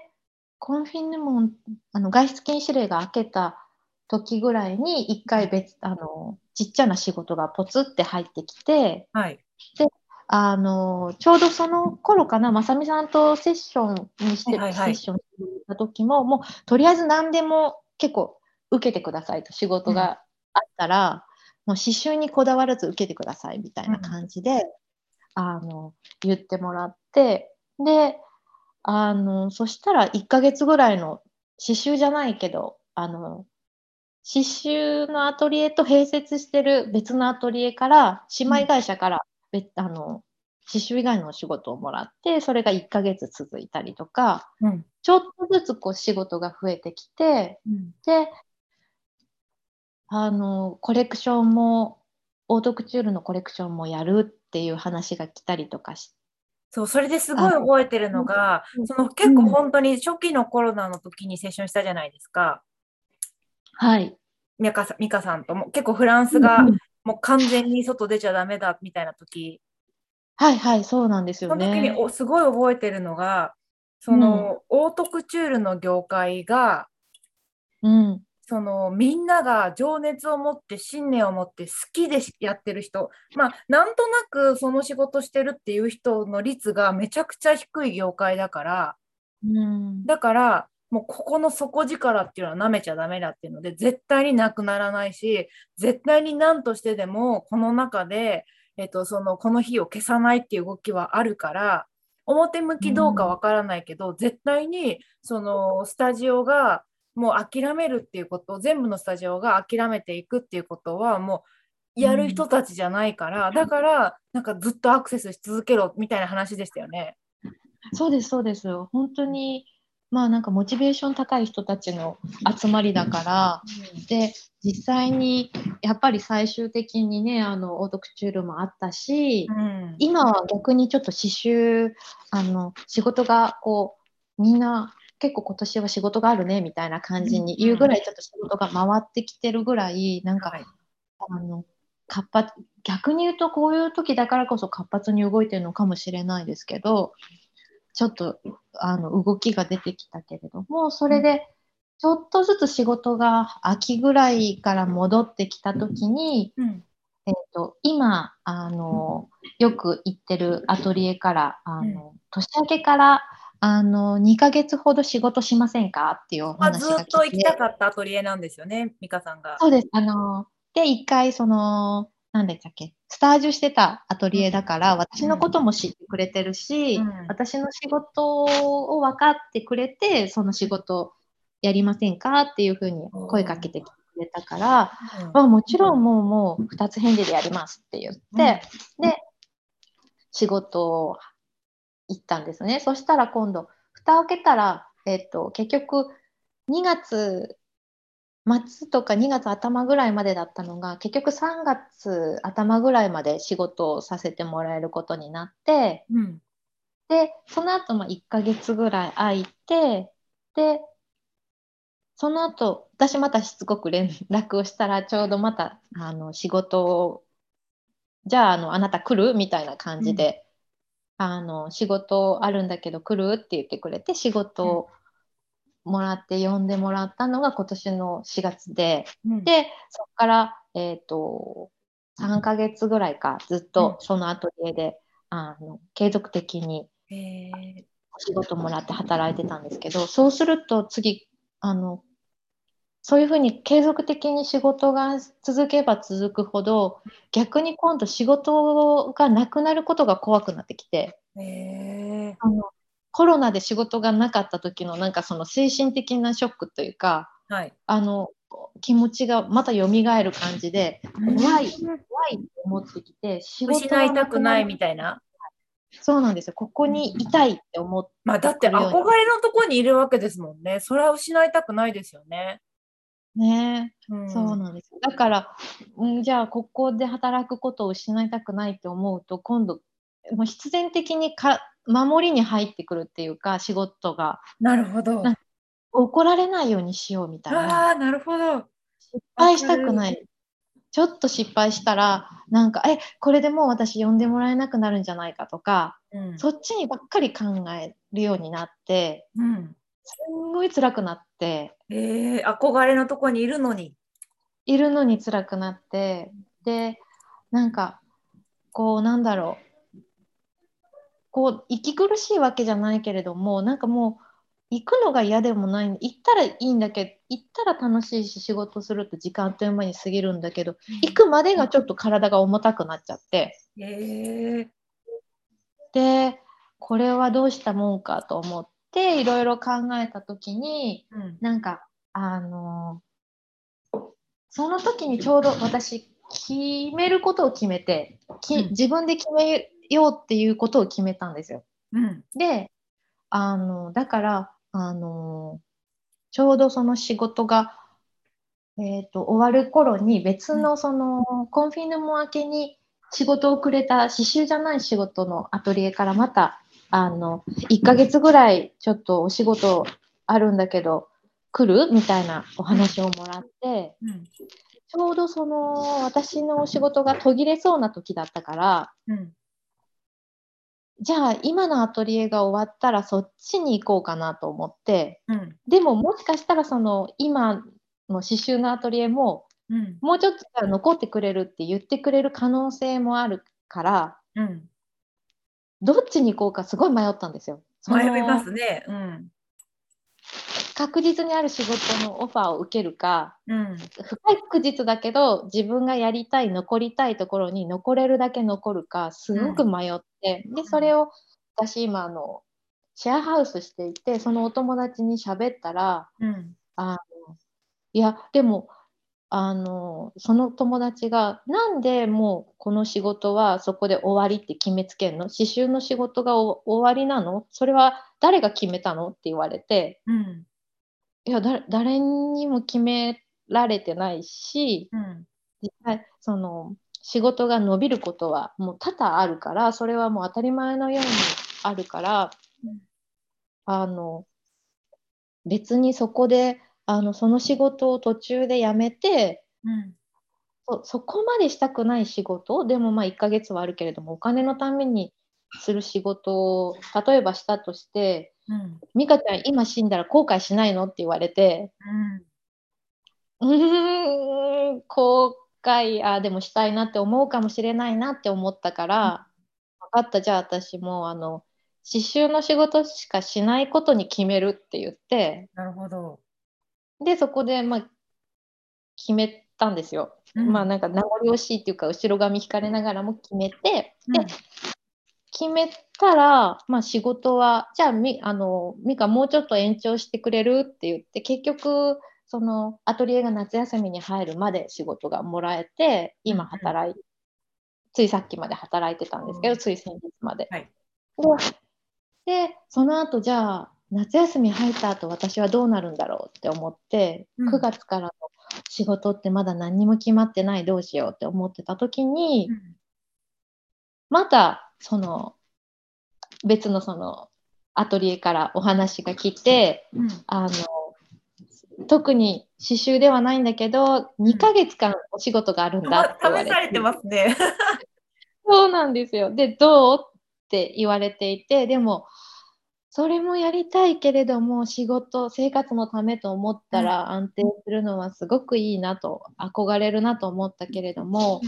コンフィンヌモンあの外出禁止令が明けた時ぐらいに一回別あのちっちゃな仕事がポツって入ってきて、はい、であのちょうどその頃かなまさみさんとセッションにして、はいはい、セッションした時ももうとりあえず何でも結構受けてくださいと仕事があったら、うん、もう刺繍にこだわらず受けてくださいみたいな感じで、うん、あの言ってもらってであのそしたら1ヶ月ぐらいの刺繍じゃないけどあの刺繍のアトリエと併設してる別のアトリエから姉妹会社から別、うん、あの刺繍以外のお仕事をもらってそれが1ヶ月続いたりとか、うん、ちょっとずつこう仕事が増えてきて、うん、であのコレクションもオートクチュールのコレクションもやるっていう話が来たりとかしそう、それですごい覚えてるのが、その結構本当に初期のコロナの時にセッションしたじゃないですか。はい。美香さん美香さんとも結構フランスがもう完全に外出ちゃダメだみたいな時。はいはい、そうなんですよね。その時におすごい覚えてるのが、その、うん、オートクチュールの業界が、うん、そのみんなが情熱を持って信念を持って好きでやってる人まあなんとなくその仕事してるっていう人の率がめちゃくちゃ低い業界だから、うん、だからもうここの底力っていうのは舐めちゃダメだっていうので絶対になくならないし絶対に何としてでもこの中で、えっと、そのこの日を消さないっていう動きはあるから表向きどうかわからないけど、うん、絶対にそのスタジオがもう諦めるっていうこと全部のスタジオが諦めていくっていうことはもうやる人たちじゃないから、うん、だからなんかずっとアクセスし続けろみたいな話でしたよね。そうですそうです本当にまあなんかモチベーション高い人たちの集まりだから、うん、で実際にやっぱり最終的にねあのオートクチュールもあったし、うん、今は逆にちょっと刺繍あの仕事がこうみんな結構今年は仕事があるねみたいな感じに言うぐらいちょっと仕事が回ってきてるぐらいなんか、はい、あの活発逆に言うとこういう時だからこそ活発に動いてるのかもしれないですけどちょっとあの動きが出てきたけれどもそれでちょっとずつ仕事が秋ぐらいから戻ってきた時に、うん、えーと、今あのよく行ってるアトリエからあの、うん、年明けからあの2ヶ月ほど仕事しませんかっていうお話がまあ、ずっと行きたかったアトリエなんですよね、美香さんが。そうです。あので、一回、その、なんだっけ、スタージュしてたアトリエだから、うん、私のことも知ってくれてるし、うん、私の仕事を分かってくれて、その仕事やりませんかっていうふうに声かけてくれたから、うん、まあ、もちろんもうもう2つ返事でやりますって言って、で、仕事を行ったんですね。そしたら今度、蓋を開けたら、えっ、と、結局、2月末とか2月頭ぐらいまでだったのが、結局3月頭ぐらいまで仕事をさせてもらえることになって、うん、で、その後、まあ1ヶ月ぐらい空いて、で、その後、私またしつこく連絡をしたら、ちょうどまた、あの、仕事を、じゃあ、あの、あなた来るみたいな感じで、あの仕事あるんだけど来るって言ってくれて仕事をもらって呼んでもらったのが今年の4月で、うん、でそこから、えーと、3ヶ月ぐらいかずっとそのアトリエで、うん、あの継続的に仕事もらって働いてたんですけどそうすると次あのそういうふうに継続的に仕事が続けば続くほど逆に今度仕事がなくなることが怖くなってきて、えあのコロナで仕事がなかった時のなんかその精神的なショックというか、はい、あの気持ちがまた蘇る感じで怖い、怖いと思ってきて仕事失いたくないみたいな。そうなんですよ。ここにいたいって思って。まあ、だって憧れのところにいるわけですもんね。それは失いたくないですよね。ね、うん、そうなんです。だから、うん、じゃあここで働くことを失いたくないって思うと、今度、もう必然的にか守りに入ってくるっていうか、仕事が。なるほど。怒られないようにしようみたいな。ああ、なるほど。失敗したくない。ちょっと失敗したら、なんか、え、これでもう私呼んでもらえなくなるんじゃないかとか、うん、そっちにばっかり考えるようになって、うん、すんごい辛くなって。えー、憧れのとこにいるのに。いるのに辛くなって。で、なんか、こう、なんだろう。こう、息苦しいわけじゃないけれども、なんかもう、行くのが嫌でもない。行ったらいいんだけど行ったら楽しいし仕事すると時間あっという間に過ぎるんだけど、行くまでがちょっと体が重たくなっちゃって、えー、でこれはどうしたもんかと思っていろいろ考えた時に、うん、なんかあのその時にちょうど私決めることを決めてき、うん、自分で決めようっていうことを決めたんですよ。うん、であのだからあのちょうどその仕事が、えーと、終わる頃に別のそのコンフィヌモ明けに仕事をくれた刺繍じゃない仕事のアトリエからまたあの1ヶ月ぐらいちょっとお仕事あるんだけど来るみたいなお話をもらって、うん、ちょうどその私のお仕事が途切れそうな時だったから、うん、じゃあ今のアトリエが終わったらそっちに行こうかなと思って、うん、でももしかしたらその今の刺繍のアトリエも、うん、もうちょっと残ってくれるって言ってくれる可能性もあるから、うん、どっちに行こうかすごい迷ったんですよ。迷いますね。うん、確実にある仕事のオファーを受けるか、うん、不確実だけど自分がやりたい残りたいところに残れるだけ残るかすごく迷って、うん、でそれを私今あのシェアハウスしていてそのお友達に喋ったら、うん、あのいやでもあのその友達がなんでもうこの仕事はそこで終わりって決めつけるの？刺繍の仕事が終わりなの？それは誰が決めたの？って言われて、うん、いや誰にも決められてないし、うん、実際その仕事が伸びることはもう多々あるからそれはもう当たり前のようにあるから、うん、あの別にそこであのその仕事を途中で辞めて、うん、そそこまでしたくない仕事でもまあ1ヶ月はあるけれどもお金のためにする仕事を例えばしたとして美香ちゃん今死んだら後悔しないの？って言われて、うん、うん後悔あでもしたいなって思うかもしれないなって思ったから、うん、分かった。じゃあ私もあの刺繍の仕事しかしないことに決めるって言ってなるほど。でそこで、まあ、決めたんですよ。うん、まあなんか名残惜しいっていうか後ろ髪引かれながらも決めて、で決めたら、まあ、仕事は、じゃあみ、あの、ミカもうちょっと延長してくれるって言って、結局、そのアトリエが夏休みに入るまで仕事がもらえて、今働い、うん、ついさっきまで働いてたんですけど、うん、つい先日まで。はい、でで、その後、じゃあ、夏休み入った後、私はどうなるんだろうって思って、うん、9月からの仕事ってまだ何にも決まってない、どうしようって思ってた時に、またその別のそのアトリエからお話が来て、うん、あの特に刺繍ではないんだけど2ヶ月間お仕事があるんだって言われて、試されてますね。そうなんですよ。でどうって言われていてでもそれもやりたいけれども仕事生活のためと思ったら安定するのはすごくいいなと憧れるなと思ったけれども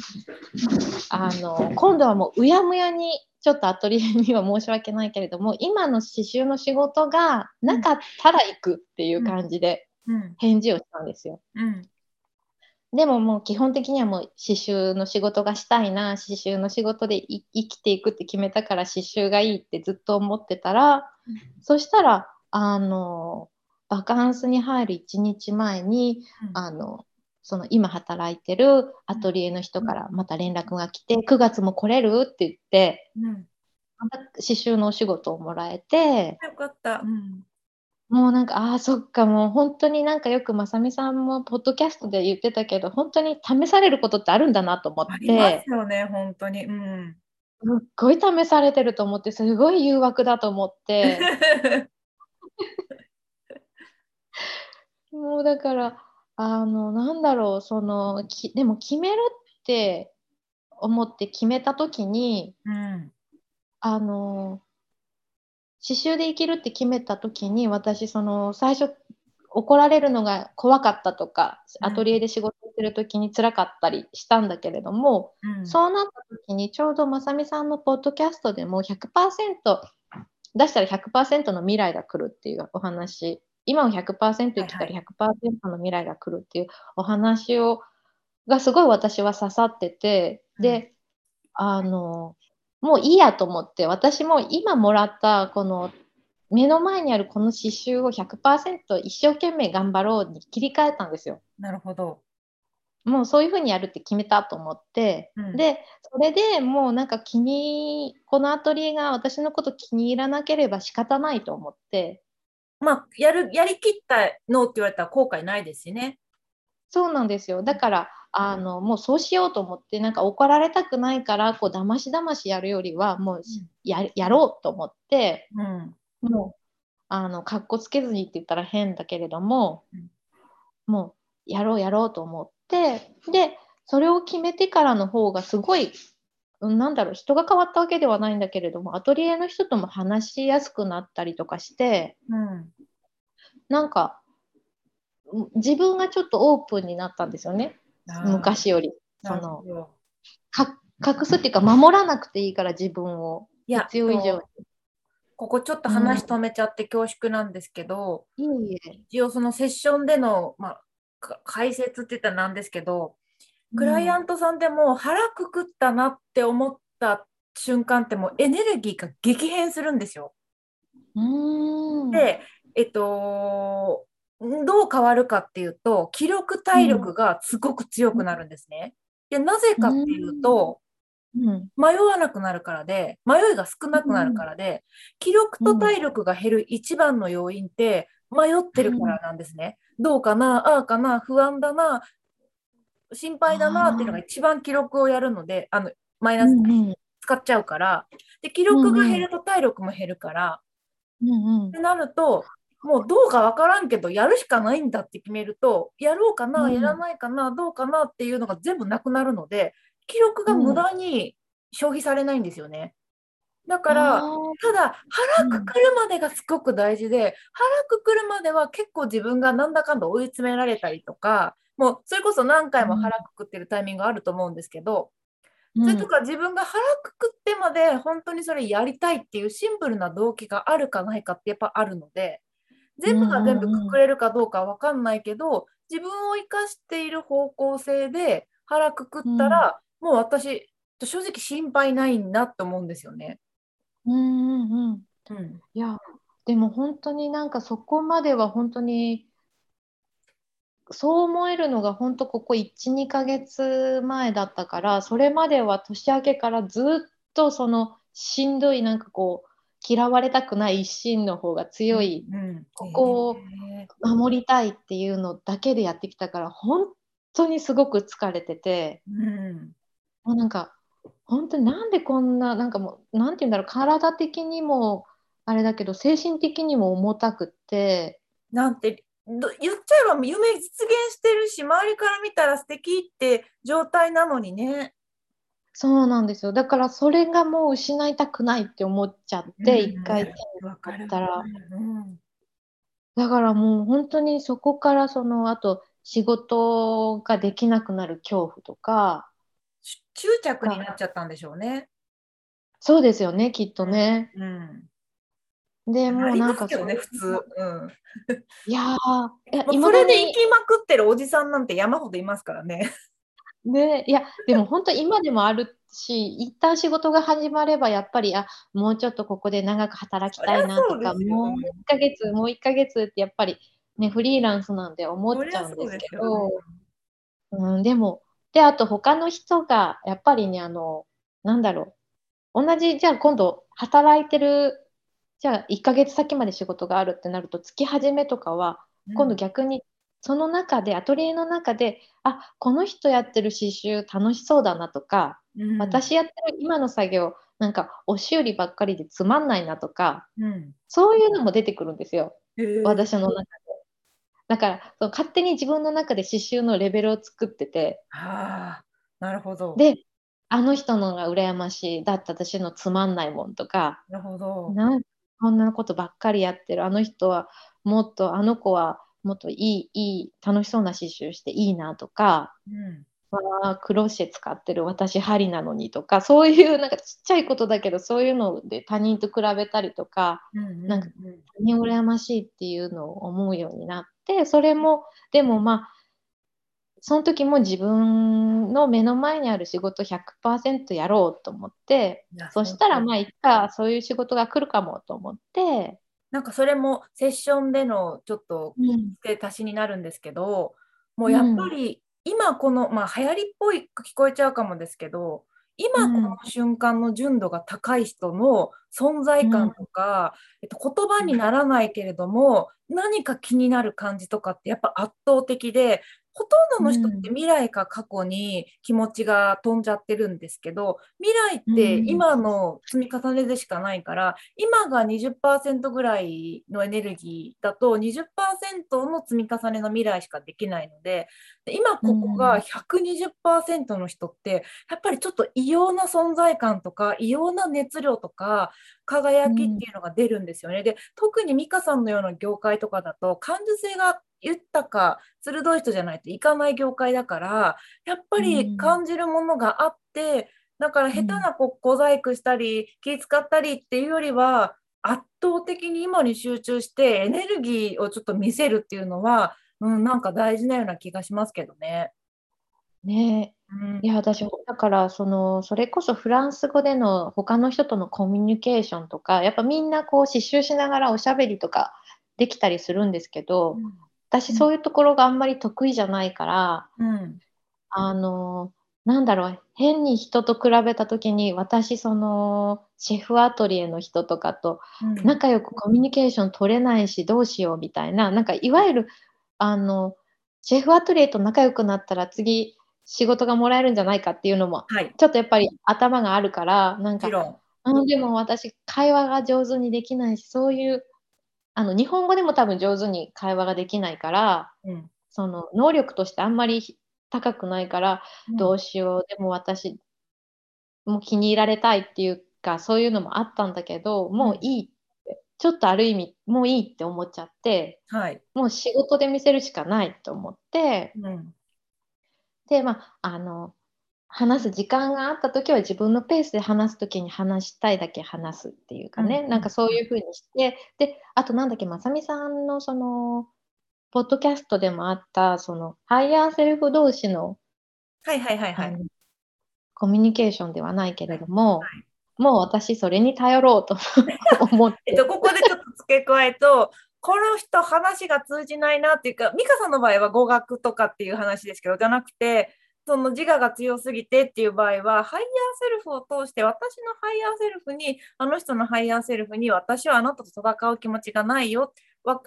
あの今度はもううやむやにちょっとアトリエには申し訳ないけれども今の刺繍の仕事がなかったら行くっていう感じで返事をしたんですよ。うん。うんでももう基本的にはもう刺繍の仕事がしたいな刺繍の仕事で生きていくって決めたから刺繍がいいってずっと思ってたら、うん、そしたらあのバカンスに入る1日前に、うん、あのその今働いてるアトリエの人からまた連絡が来て、うん、9月も来れるって言って、うん、また刺繍のお仕事をもらえてよかった、うんもうなんか、ああ、そっか、もう本当になんかよくまさみさんもポッドキャストで言ってたけど、本当に試されることってあるんだなと思って。ありますよね、本当に。うん。すっごい試されてると思って、すごい誘惑だと思って。もうだから、あの、なんだろう、その、きでも決めるって思って決めた時に、うん、あの、刺繍で生きるって決めた時に私その最初怒られるのが怖かったとか、アトリエで仕事してる時に辛かったりしたんだけれども、うん、そうなった時にちょうどまさみさんのポッドキャストでも100%出したら100%の未来が来るっていうお話今を100%生きたら100%の未来が来るっていうお話をがすごい私は刺さってて、であのもういいやと思って私も今もらったこの目の前にあるこの刺繍を100%一生懸命頑張ろうに切り替えたんですよ。なるほど。もうそういうふうにやるって決めたと思って、うん、でそれでもうなんか気にこのアトリエが私のこと気に入らなければ仕方ないと思ってまあやるやりきったのって言われたら後悔ないですしねそうなんですよだからあのもうそうしようと思ってなんか怒られたくないからこうだましだましやるよりはもうや,、やろうと思って、うん、もうあのかっこつけずにって言ったら変だけれども、うん、もうやろうやろうと思ってでそれを決めてからの方がすごいなんだろう人が変わったわけではないんだけれどもアトリエの人とも話しやすくなったりとかして、うん、なんか自分がちょっとオープンになったんですよね昔より。その隠すっていうか守らなくていいから自分を必要以上に。ここちょっと話止めちゃって恐縮なんですけど、うん、一応そのセッションでの、まあ、解説って言ったらなんですけど、クライアントさんでも腹くくったなって思った瞬間ってもうエネルギーが激変するんですよ。で、えっと、どう変わるかっていうと、気力体力がすごく強くなるんですね。で、なぜかっていうと、うん、迷わなくなるからで、迷いが少なくなるからで、気力と体力が減る一番の要因って、迷ってるからなんですね。どうかな、ああかな、不安だな、心配だなっていうのが一番記録をやるので、あのマイナス使っちゃうから、で記録が減ると体力も減るから、ってなると、もうどうか分からんけど、やるしかないんだって決めると、やろうかな、やらないかな、どうかなっていうのが全部なくなるので、記録が無駄に消費されないんですよね。だから、ただ腹くくるまでがすごく大事で、腹くくるまでは結構自分がなんだかんだ追い詰められたりとか、もうそれこそ何回も腹くくってるタイミングあると思うんですけど、うん、それとか自分が腹くくってまで本当にそれやりたいっていうシンプルな動機があるかないかってやっぱあるので全部が全部くくれるかどうかわかんないけど自分を生かしている方向性で腹くくったら、うん、もう私正直心配ないなって思うんですよね。うんうんうん、うん、いやでも本当になんかそこまでは本当にそう思えるのが本当ここ12ヶ月前だったからそれまでは年明けからずっとそのしんどいなんかこう嫌われたくない一心の方が強い、うん、ここを守りたいっていうのだけでやってきたから本当にすごく疲れてて、うん、もうなんか本当になんでこんななんかもうなんて言うんだろう体的にもあれだけど精神的にも重たくって。なんて言っちゃえば夢実現してるし周りから見たら素敵って状態なのにね。そうなんですよ。だからそれがもう失いたくないって思っちゃって一、うん、回手にかったら、うん、だからもう本当にそこからそのあと仕事ができなくなる恐怖とか。執着になっちゃったんでしょうね。そうですよねきっとね、うん、でもうなんかそね普通、うん、いやー それで生きまくってるおじさんなんて山ほどいますからね。ね、いやでも本当今でもあるし一旦仕事が始まればやっぱりあもうちょっとここで長く働きたいなとかもう1ヶ月もう1ヶ月ってやっぱりねフリーランスなんで思っちゃうんですけど、ね、うん、でもであと他の人がやっぱりねあのなんだろう。同じじゃあ今度働いてるじゃあ1ヶ月先まで仕事があるってなると月始めとかは今度逆にその中で、アトリエの中であこの人やってる刺繍楽しそうだなとか、うん、私やってる今の作業なんか押し売りばっかりでつまんないなとか、うん、そういうのも出てくるんですよ、私の中で。だからその勝手に自分の中で刺繍のレベルを作ってて。あなるほど。であの人のが羨ましいだって私のつまんないもんとかなるほど。こんなことばっかりやってるあの人はもっとあの子はもっといいいい楽しそうな刺繍していいなとか、うん、わクロシェ使ってる私針なのにとかそういうなんかちっちゃいことだけどそういうので他人と比べたりとか、なんか他人羨ましいっていうのを思うようになってそれもでもまあその時も自分の目の前にある仕事100%やろうと思ってそしたらまあいつかそういう仕事が来るかもと思ってなんかそれもセッションでのちょっと付け足しになるんですけど、うん、もうやっぱり今この、まあ流行りっぽい聞こえちゃうかもですけど今この瞬間の純度が高い人の存在感とか、うん、えっと、言葉にならないけれども何か気になる感じとかってやっぱ圧倒的でほとんどの人って未来か過去に気持ちが飛んじゃってるんですけど、未来って今の積み重ねでしかないから、今が20%ぐらいのエネルギーだと20%の積み重ねの未来しかできないので、で今ここが120%の人って、やっぱりちょっと異様な存在感とか、異様な熱量とか、輝きっていうのが出るんですよね。で、特に美香さんのような業界とかだと、感受性が豊か鋭い人じゃないといかない業界だからやっぱり感じるものがあって、だから下手な小細工したり気使ったりっていうよりは圧倒的に今に集中してエネルギーをちょっと見せるっていうのは、うん、なんか大事なような気がしますけどね。ねうん、いや私だからそのそれこそフランス語での他の人とのコミュニケーションとかやっぱみんなこう刺繍しながらおしゃべりとかできたりするんですけど、うん、私そういうところがあんまり得意じゃないから、うん、あのなんだろう変に人と比べた時に私そのシェフアトリエの人とかと仲良くコミュニケーション取れないしどうしようみたいななんかいわゆるあのシェフアトリエと仲良くなったら次仕事がもらえるんじゃないかっていうのも、はい、ちょっとやっぱり頭があるからなんかあでも私会話が上手にできないしそういうあの日本語でも多分上手に会話ができないから、うん、その能力としてあんまり高くないから、うん、どうしようでも私もう気に入られたいっていうかそういうのもあったんだけどもういいってちょっとある意味もういいって思っちゃって、はい、もう仕事で見せるしかないと思って、うん、でまああの話す時間があった時は自分のペースで話す時に話したいだけ話すっていうかね、うん、なんかそういうふうにして。であとなんだっけまさみさんのそのポッドキャストでもあったそのハイヤーセルフ同士のはいはいはいはい。コミュニケーションではないけれども、はい、もう私それに頼ろうと思って。えっと、ここでちょっと付け加えるとこの人話が通じないなっていうか美香さんの場合は語学とかっていう話ですけどじゃなくてその自我が強すぎてっていう場合は、ハイヤーセルフを通して、私のハイヤーセルフに、あの人のハイヤーセルフに、私はあなたと戦う気持ちがないよ、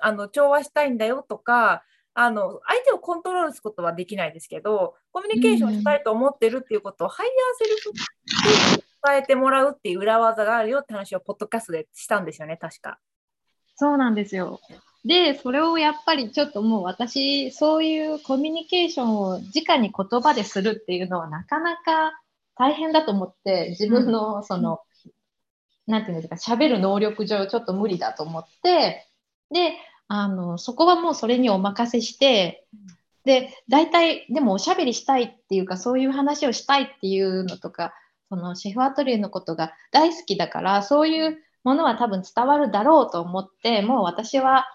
あの調和したいんだよとか、あの相手をコントロールすることはできないですけど、コミュニケーションしたいと思ってるっていうことを、ハイヤーセルフに伝えてもらうっていう裏技があるよって話をポッドキャストでしたんですよね、確か。そうなんですよ。で、それをやっぱりちょっともう私、そういうコミュニケーションを直に言葉でするっていうのはなかなか大変だと思って、自分のその、うん、なんていうんですか、喋る能力上ちょっと無理だと思って、で、あの、そこはもうそれにお任せして、で、大体、でもおしゃべりしたいっていうか、そういう話をしたいっていうのとか、そのシェフアトリエのことが大好きだから、そういうものは多分伝わるだろうと思って、もう私は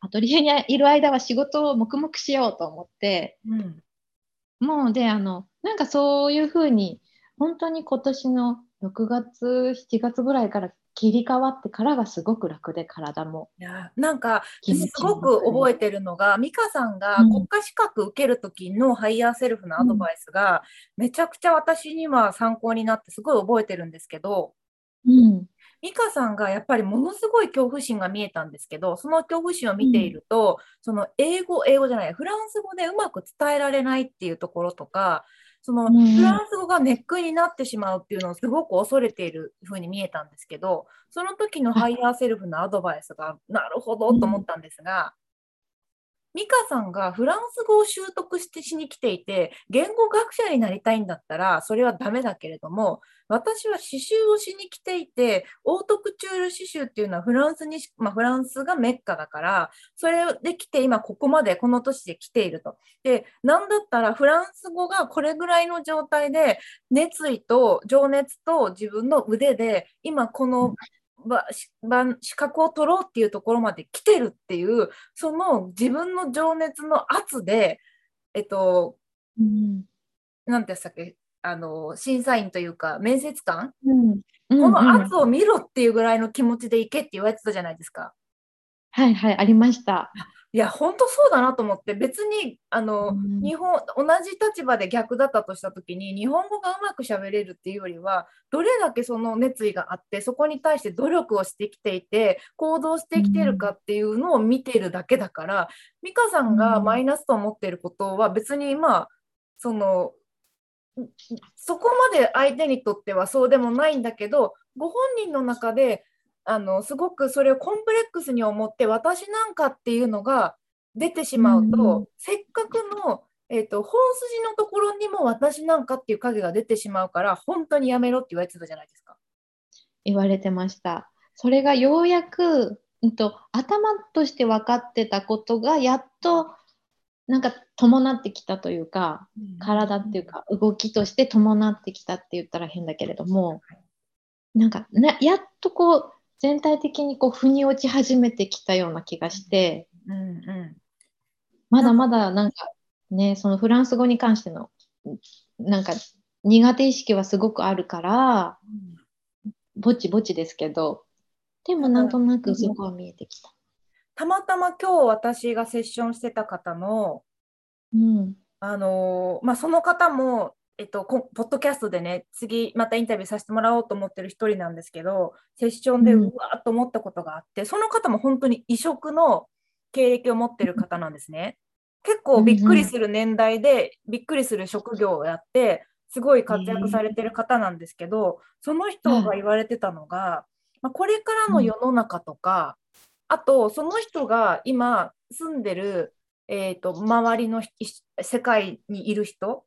アトリエにいる間は仕事を黙々しようと思って、うん、もうであのなんかそういうふうに本当に今年の6月7月ぐらいから切り替わってからがすごく楽で体も。いやなんかすごく覚えてるのが美香さんが国家資格受ける時のハイヤーセルフのアドバイスが、めちゃくちゃ私には参考になってすごい覚えてるんですけど、うん、美香さんがやっぱりものすごい恐怖心が見えたんですけどその恐怖心を見ていると、うん、その英語英語じゃないフランス語でうまく伝えられないっていうところとかそのフランス語がネックになってしまうっていうのをすごく恐れているふうに見えたんですけどその時のハイヤーセルフのアドバイスがなるほどと思ったんですが、美香さんがフランス語を習得してしに来ていて、言語学者になりたいんだったら、それはダメだけれども、私は刺繍をしに来ていて、オートクチュール刺繍っていうのはフランスに、まあ、フランスがメッカだから、それで来て、今ここまでこの年で来ていると。で、なんだったらフランス語がこれぐらいの状態で、熱意と情熱と自分の腕で、今この資格を取ろうっていうところまで来てるっていうその自分の情熱の圧でえっと、うん、なんて言ったっけあの審査員というか面接官、うん、この圧を見ろっていうぐらいの気持ちでいけって言われてたじゃないですか。はいはい、ありました。いや本当そうだなと思って別にあの、うん、日本同じ立場で逆だったとした時に日本語がうまくしゃべれるっていうよりはどれだけその熱意があってそこに対して努力をしてきていて行動してきてるかっていうのを見てるだけだから、うん、美香さんがマイナスと思ってることは別にまあそのそこまで相手にとってはそうでもないんだけどご本人の中であのすごくそれをコンプレックスに思って私なんかっていうのが出てしまうと、うん、せっかくの、えーと、本筋のところにも私なんかっていう影が出てしまうから本当にやめろって言われてたじゃないですか。言われてました。それがようやく、うんと、頭として分かってたことがやっとなんか伴ってきたというか、うん、体っていうか動きとして伴ってきたって言ったら変だけれども、なんかなやっとこう全体的にこう腑に落ち始めてきたような気がして、うんうん、まだまだなんか。ねそのフランス語に関してのなんか苦手意識はすごくあるから、うん、ぼちぼちですけどでもなんとなくそこは見えてきた。たまたま今日私がセッションしてた方の、うん、あのまあ、その方もえっと、ポッドキャストでね、次またインタビューさせてもらおうと思ってる一人なんですけど、セッションでうわーっと思ったことがあって、うん、その方も本当に異色の経歴を持ってる方なんですね。結構びっくりする年代で、びっくりする職業をやって、すごい活躍されてる方なんですけど、その人が言われてたのが、まあ、これからの世の中とか、あとその人が今住んでる、えーと周りの世界にいる人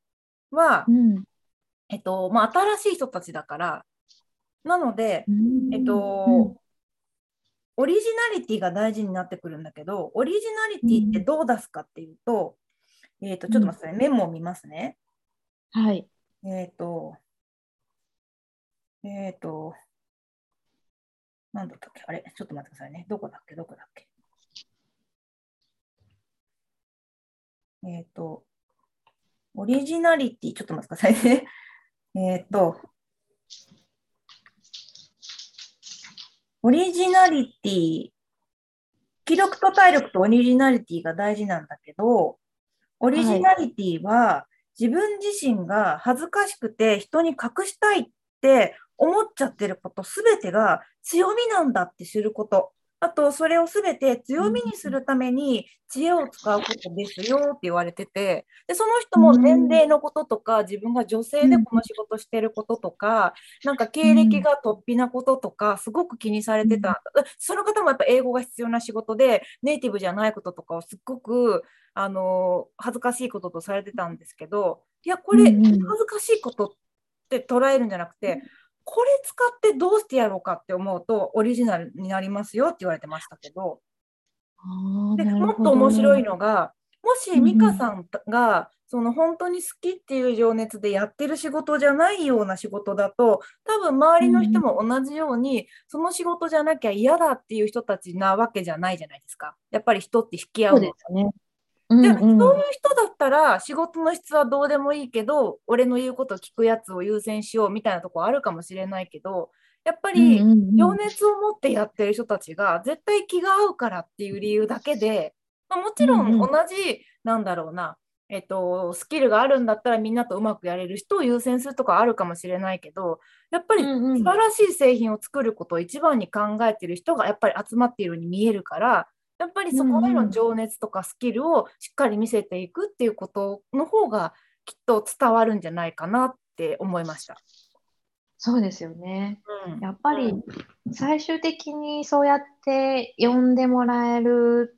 は、うん、えっとまあ、新しい人たちだからなので、えっと、オリジナリティが大事になってくるんだけどオリジナリティってどう出すかっていうと,、えっとちょっと待ってください、メモを見ますね。はい。えっ、と、えっ、と、なんだったっけ？あれ？ちょっと待ってくださいね。どこだっけ？どこだっけ？えっ、と、オリジナリティ、ちょっと待ってくださいね。えっと、オリジナリティ、気力と体力とオリジナリティが大事なんだけど、オリジナリティは自分自身が恥ずかしくて人に隠したいって思っちゃってることすべてが強みなんだって知ること。あと、それをすべて強みにするために知恵を使うことですよって言われてて、でその人も年齢のこととか、自分が女性でこの仕事してることとか、なんか経歴が突飛なこととか、すごく気にされてた。その方もやっぱ英語が必要な仕事で、ネイティブじゃないこととかをすっごく、あの恥ずかしいこととされてたんですけど、いや、これ、恥ずかしいことって捉えるんじゃなくて、これ使ってどうしてやろうかって思うとオリジナルになりますよって言われてましたけど。でもっと面白いのがもし美香さんが、その本当に好きっていう情熱でやってる仕事じゃないような仕事だと多分周りの人も同じように、その仕事じゃなきゃ嫌だっていう人たちなわけじゃないじゃないですか。やっぱり人って引き合うですね。うんうん、そういう人だったら仕事の質はどうでもいいけど俺の言うこと聞くやつを優先しようみたいなとこあるかもしれないけどやっぱり情熱を持ってやってる人たちが絶対気が合うからっていう理由だけで、まあ、もちろん同じなんだろうな、えっと、スキルがあるんだったらみんなとうまくやれる人を優先するとかあるかもしれないけどやっぱり素晴らしい製品を作ることを一番に考えてる人がやっぱり集まっているように見えるからやっぱりそこへの情熱とかスキルをしっかり見せていくっていうことの方がきっと伝わるんじゃないかなって思いました。そうですよね、うん、やっぱり最終的にそうやって呼んでもらえる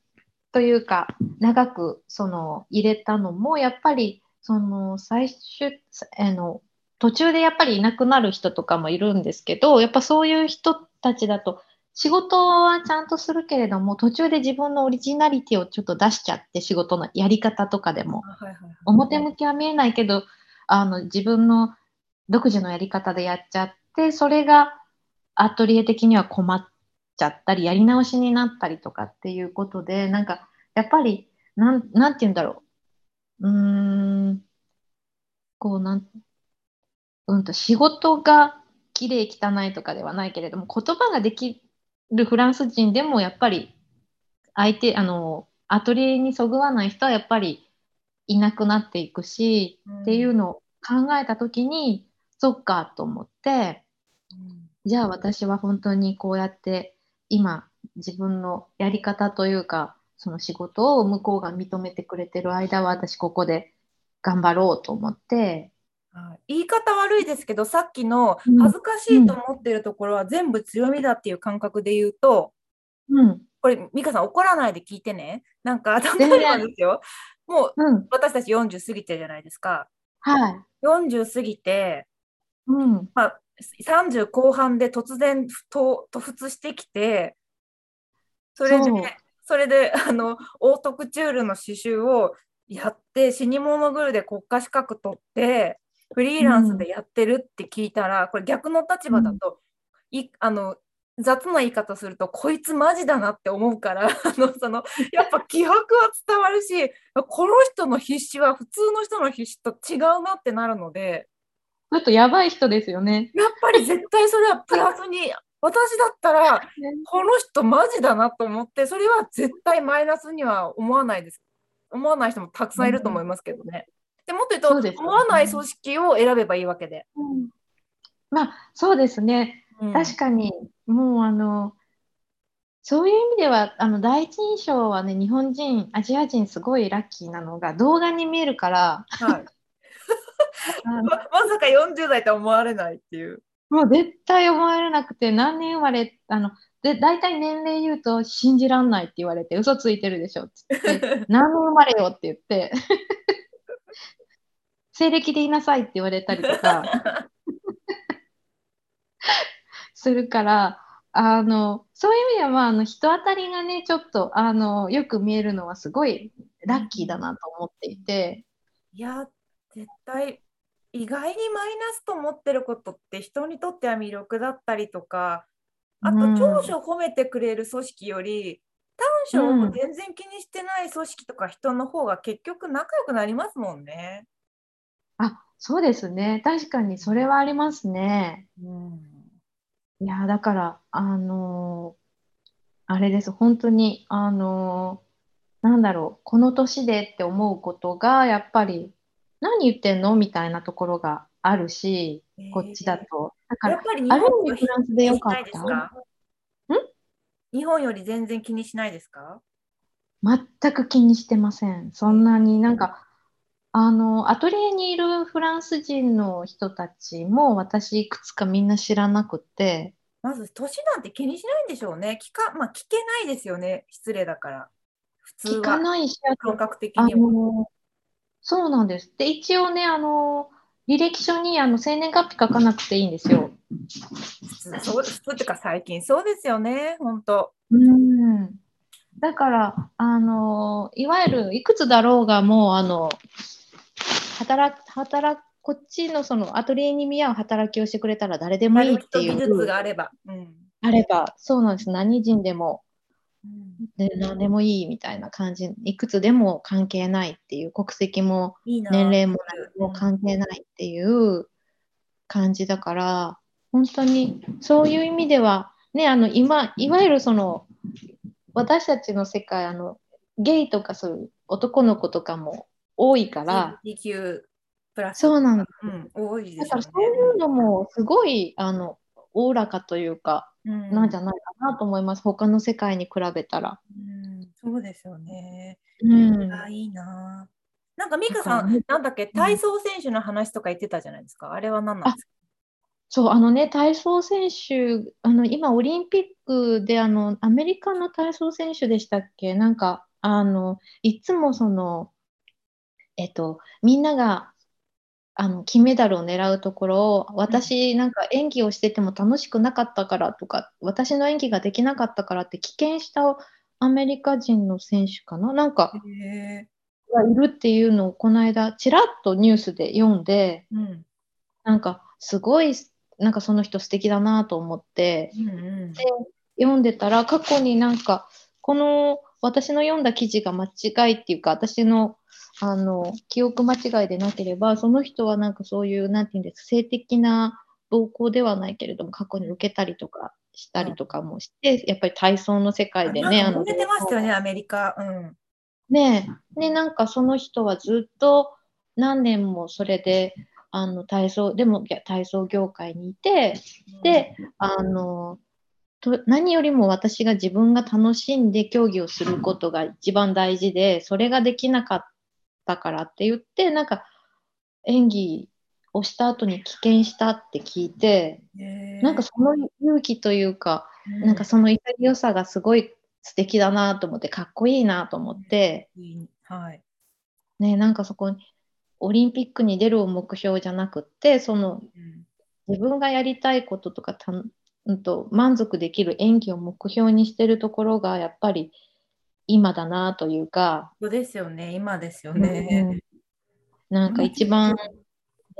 というか長くその入れたのもやっぱりその最終あの途中でやっぱりいなくなる人とかもいるんですけどやっぱそういう人たちだと仕事はちゃんとするけれども、途中で自分のオリジナリティをちょっと出しちゃって、仕事のやり方とかでも。表向きは見えないけど、あの自分の独自のやり方でやっちゃって、それがアトリエ的には困っちゃったり、やり直しになったりとかっていうことで、なんかやっぱり、なん、なんて言うんだろう。うーん、こうなん、うんと仕事がきれい汚いとかではないけれども、言葉ができるフランス人でもやっぱり相手あのアトリエにそぐわない人はやっぱりいなくなっていくし、うん、っていうのを考えた時にそっかと思って、うん、じゃあ私は本当にこうやって今自分のやり方というかその仕事を向こうが認めてくれてる間は私ここで頑張ろうと思って言い方悪いですけどさっきの恥ずかしいと思ってるところは全部強みだっていう感覚で言うと、うん、これ美香さん怒らないで聞いてね。なんか例えばですよ。もう、うん、私たち40過ぎてるじゃないですか。はい、40過ぎて、うん。まあ、30後半で突然と突出してきてそれでそれであのオートクチュールの刺繍をやって死に物狂いで国家資格取ってフリーランスでやってるって聞いたら、うん、これ逆の立場だと、うん、いあの雑な言い方するとこいつマジだなって思うから あのそのやっぱ気迫は伝わるしこの人の必死は普通の人の必死と違うなってなるのでちょっとやばい人ですよね。やっぱり絶対それは プラスに私だったらこの人マジだなと思ってそれは絶対マイナスには思わないです。思わない人もたくさんいると思いますけどね。でもっと言うと、ね、思わない組織を選べばいいわけで。うん、まあそうですね、うん、確かにもうあのそういう意味ではあの第一印象はね日本人アジア人すごいラッキーなのが動画に見えるから、はい、ままさか40代と思われないっていう。もう絶対思われなくて何年生まれあので、大体年齢言うと信じらんないって言われて、嘘ついてるでしょって言って、何年生まれよって言って、西暦で言いなさいって言われたりとかするから、あの、そういう意味では、まあ、あの人当たりがね、ちょっと、あの、よく見えるのはすごいラッキーだなと思っていて。いや、絶対、意外にマイナスと思ってることって人にとっては魅力だったりとか、あと長所を褒めてくれる組織より、短所を全然気にしてない組織とか人の方が結局仲良くなりますもんね。あそうですね。確かにそれはありますね。うん、いやだからあのー、あれです。本当にあのー、なんだろう。この年でって思うことがやっぱり何言ってんの？みたいなところがあるし、こっちだと。だから、やっぱり日本よりフランスでよかった？ん？日本より全然気にしないですか？全く気にしてません。そんなになんか、あの、アトリエにいるフランス人の人たちも私いくつかみんな知らなくて。まず年なんて気にしないんでしょうね。聞か、まあ聞けないですよね。失礼だから。普通は。聞かないし、感覚的にも。そうなんです。で、一応ね、あの、履歴書にあの生年月日書かなくていいんですよ。そう普通っていうか最近そうですよね、本当。うんだからあのいわゆるいくつだろうがもうあの働働こっちのそのアトリエに見合う働きをしてくれたら誰でもいいっていう。技術があれば。うん、あれば、そうなんです。何人でもで何でもいいみたいな感じいくつでも関係ないっていう国籍も年齢も何も関係ないっていう感じだから本当にそういう意味ではねあの今いわゆるその私たちの世界あのゲイとかそういう男の子とかも多いから。そうなの、うん、多いです、ね、だからそういうのもすごいあのおおらかというかなんじゃないかなと思います、他の世界に比べたら。うん、そうですよね。うん、あいいな。なんか美香さん、なんだっけ、体操選手の話とか言ってたじゃないですか？あれは何なんですか？そう、あのね、体操選手、あの今、オリンピックであのアメリカの体操選手でしたっけ、なんかあのいつもその、えっと、みんながあの金メダルを狙うところを私なんか演技をしてても楽しくなかったからとか私の演技ができなかったからって棄権したアメリカ人の選手かな？なんかがいるっていうのをこの間ちらっとニュースで読んで、うん、なんかすごいなんかその人素敵だなと思って、うんうん、で読んでたら過去になんかこの私の読んだ記事が間違いっていうか私のあの記憶間違いでなければその人はなんかそういうなんていうんです性的な暴行ではないけれども過去に受けたりとかしたりとかもして、うん、やっぱり体操の世界でね。あの出てましたよね、アメリカ。うん。ねで、なんかその人はずっと何年もそれで、あの体操、でも体操業界にいて、で、あの、と何よりも私が自分が楽しんで競技をすることが一番大事で、それができなかったからって言って、なんか演技をした後に棄権したって聞いて、なんかその勇気というか、なんかその潔さがすごい素敵だなと思って、かっこいいなと思って、はい。ね、なんかそこに、オリンピックに出るを目標じゃなくって、その、自分がやりたいこととかた、うんと、満足できる演技を目標にしてるところが、やっぱり今だなというか。そうですよね、今ですよね。うん、なんか一番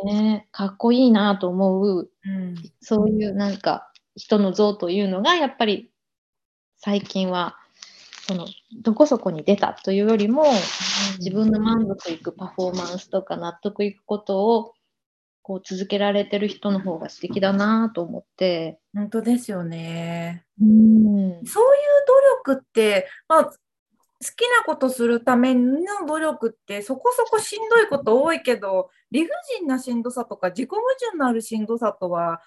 ね、かっこいいなと思う、うん、そういうなんか人の像というのがやっぱり最近はそのどこそこに出たというよりも、自分の満足いくパフォーマンスとか納得いくことをこう続けられてる人の方が素敵だなと思って。本当ですよね。うん、そういう努力って、まあ、好きなことするための努力ってそこそこしんどいこと多いけど理不尽なしんどさとか自己矛盾のあるしんどさとは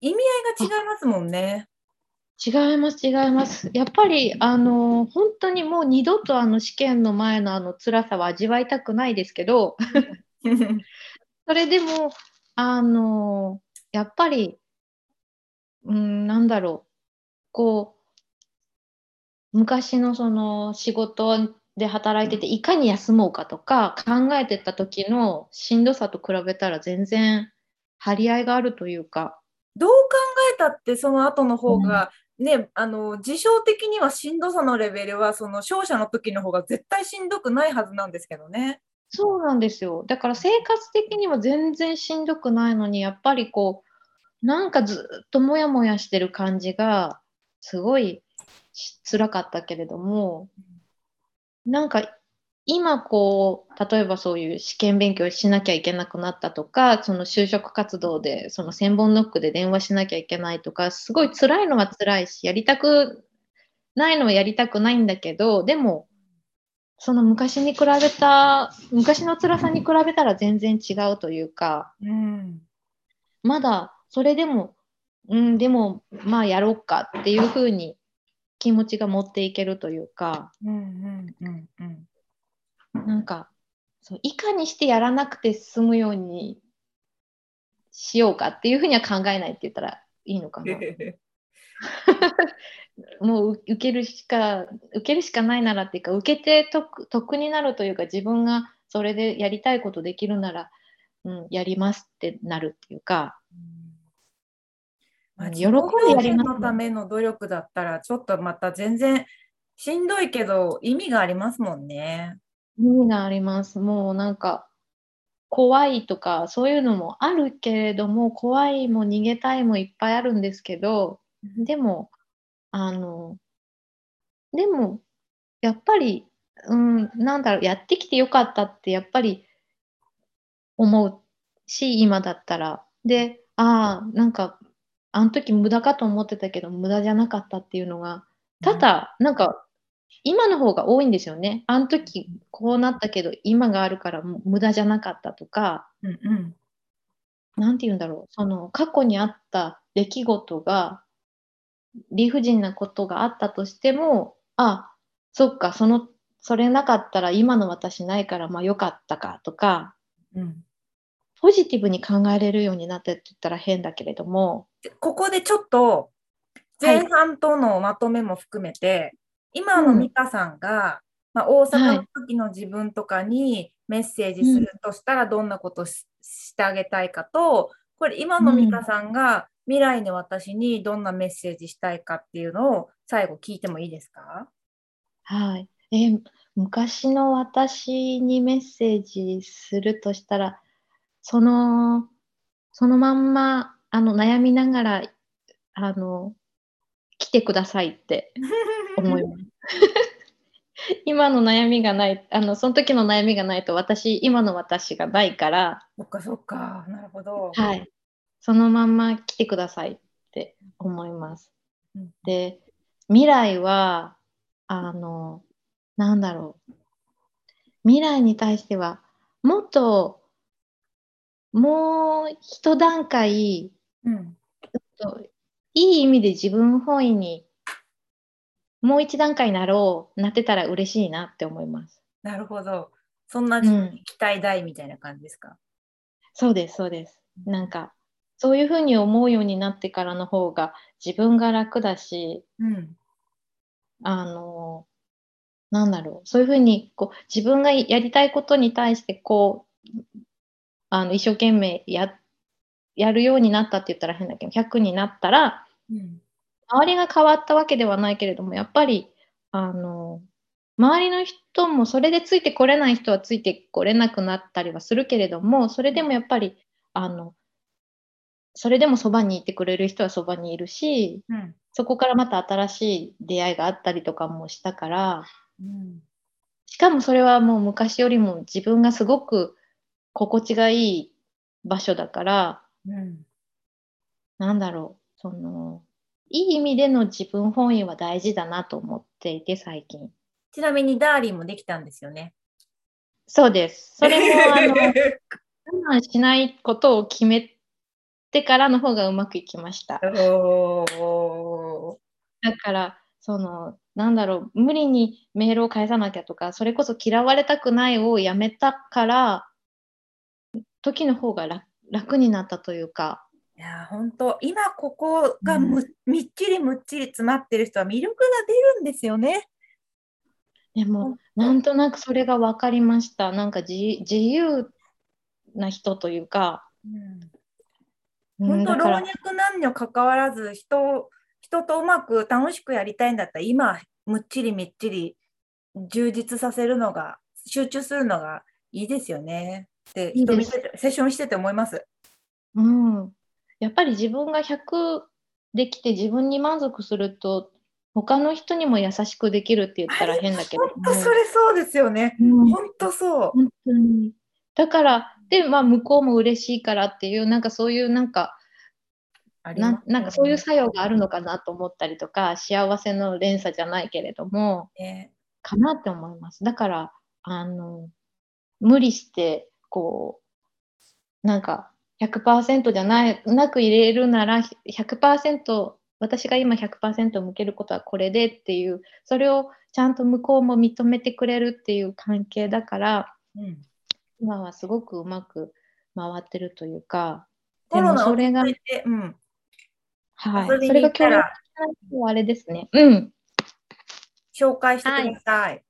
意味合いが違いますもんね。違います違います。やっぱりあの本当にもう二度とあの試験の前のあの辛さは味わいたくないですけど それでもあのやっぱりうんなんだろうこう昔のその仕事で働いてていかに休もうかとか考えてた時のしんどさと比べたら全然張り合いがあるというか。どう考えたってその後の方が、うん、ね、あの事象的にはしんどさのレベルはその勝者の時の方が絶対しんどくないはずなんですけどね。そうなんですよ。だから生活的には全然しんどくないのにやっぱりこうなんかずっとモヤモヤしてる感じがすごい辛かったけれども、なんか今こう例えばそういう試験勉強しなきゃいけなくなったとかその就職活動でその千本ノックで電話しなきゃいけないとかすごい辛いのは辛いしやりたくないのはやりたくないんだけどでもその昔に比べた昔の辛さに比べたら全然違うというか、うん、まだそれでもうんでもまあやろうかっていうふうに気持ちが持っていけるというか、うんうんうんうん、なんかそういかにしてやらなくて済むようにしようかっていうふうには考えないって言ったらいいのかな。もう受けるしか受けるしかないならっていうか受けて得得になるというか自分がそれでやりたいことできるなら、うん、やりますってなるっていうか、まあ、喜んでやりますのための努力だったら、ちょっとまた全然しんどいけど、意味がありますもんね。意味があります。もうなんか、怖いとか、そういうのもあるけれども、怖いも逃げたいもいっぱいあるんですけど、でも、あの、でも、やっぱり、うん、なんだろう、やってきてよかったって、やっぱり思うし、今だったら。で、ああ、なんかあの時無駄かと思ってたけど無駄じゃなかったっていうのがただなんか今の方が多いんですよね。あの時こうなったけど今があるから無駄じゃなかったとか何、うんうん、て言うんだろう。その過去にあった出来事が理不尽なことがあったとしてもあそっかそのそれなかったら今の私ないからまあよかったかとか、うん、ポジティブに考えれるようになってって言ったら変だけれどもここでちょっと前半とのまとめも含めて、はい、今の美香さんが、うん、まあ、大阪の時の自分とかにメッセージするとしたらどんなことし,、してあげたいかとこれ今の美香さんが未来の私にどんなメッセージしたいかっていうのを最後聞いてもいいですか？はい、え昔の私にメッセージするとしたらその、そのまんま、あの、悩みながら、あの、来てくださいって 思います。今の悩みがない、あの、その時の悩みがないと、私、今の私がないから。そっかそっか、なるほど。はい。そのまんま来てくださいって思います。うん、で未来はあのなんだろう未来に対してはもっともう一段階、うん、いい意味で自分本位にもう一段階になろうなってたら嬉しいなって思います。なるほど。そんな期待大みたいな感じですか、うん、そうです、そうです。なんか、そういうふうに思うようになってからの方が自分が楽だし、うん、あの、なんだろう、そういうふうにこう自分がやりたいことに対してこう、あの一生懸命ややるようになったって言ったら変だけど、100になったら、うん、周りが変わったわけではないけれども、やっぱり、あの、周りの人もそれでついてこれない人はついてこれなくなったりはするけれども、それでもやっぱり、あの、それでもそばにいてくれる人はそばにいるし、うん、そこからまた新しい出会いがあったりとかもしたから、うん、しかもそれはもう昔よりも自分がすごく心地がいい場所だから、うん、なんだろう、その、いい意味での自分本位は大事だなと思っていて、最近。ちなみにダーリンもできたんですよね。そうです。それも、あの、我慢しないことを決めてからの方がうまくいきました。だから、その、なんだろう、無理にメールを返さなきゃとか、それこそ嫌われたくないをやめたから、時の方が楽楽になったというか。いや本当今ここがむ、うん、みっちりむっちり詰まってる人は魅力が出るんですよね。でもなんとなくそれが分かりました。なんか自由な人というか。うん、本当、老若男女関わらず人人とうまく楽しくやりたいんだったら今むっちりみっちり充実させるのが集中するのがいいですよね。って人見ててセッションしてて思います。うん、やっぱり自分が100できて自分に満足すると他の人にも優しくできるって言ったら変だけど。本当それそうですよね。うん、本当そう。本当に。だから、で、まあ、向こうも嬉しいからっていう、なんかそういうなんか、ななんかそういう作用があるのかなと思ったりとか、幸せの連鎖じゃないけれども、ね、かなって思います。だから、あの、無理して、こう、なんか100%じゃないなく入れるなら100%私が今100%向けることはこれでっていうそれをちゃんと向こうも認めてくれるっていう関係だから、うん、今はすごくうまく回ってるというかでもそれが、うん、はい、それが今日のあれですね。うん。紹介してください。はい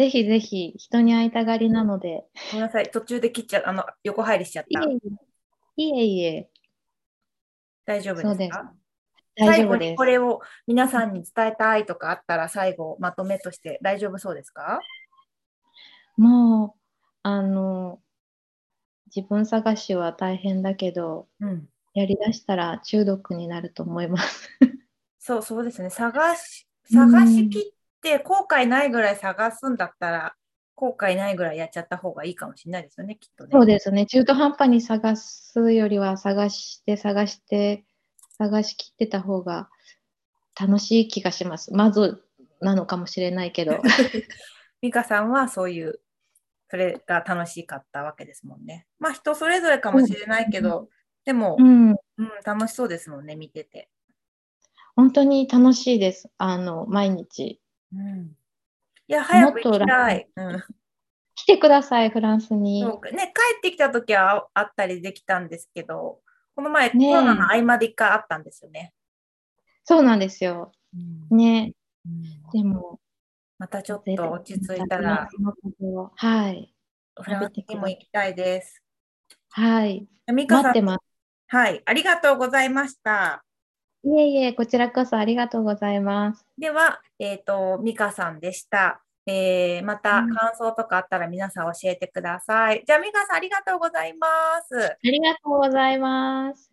ぜひぜひ人に会いたがりなので。ごめんなさい、途中で切っちゃあの横入りしちゃった。いえいえ。大丈夫ですか？大丈夫です。これを皆さんに伝えたいとかあったら最後まとめとして大丈夫そうですか？もうあの自分探しは大変だけど、うん、やりだしたら中毒になると思います。そうそうですね探し探しきって後悔ないぐらい探すんだったら、後悔ないぐらいやっちゃった方がいいかもしれないですよね、きっとね。そうですね。中途半端に探すよりは探して探して探しきってた方が楽しい気がします。まずなのかもしれないけど。美香さんはそういう、それが楽しかったわけですもんね。まあ人それぞれかもしれないけど、うん、でも、うん、うん、楽しそうですもんね、見てて。本当に楽しいです。あの、毎日。うん、いや、早く行きたい。うん、来てください、フランスに。ね、帰ってきた時はあったりできたんですけど、この前、ね、コロナの合間で一回あったんですよね。そうなんですよ。うん、ね、うん、でも、またちょっと落ち着いたら、はい。フランスにも行きたいです。はい。待ってます。はい、ありがとうございました。いえいえ、こちらこそありがとうございます。では、えっ、ー、と、ミカさんでした。えー、また感想とかあったら皆さん教えてください。うん、じゃあ、ミカさんありがとうございます。ありがとうございます。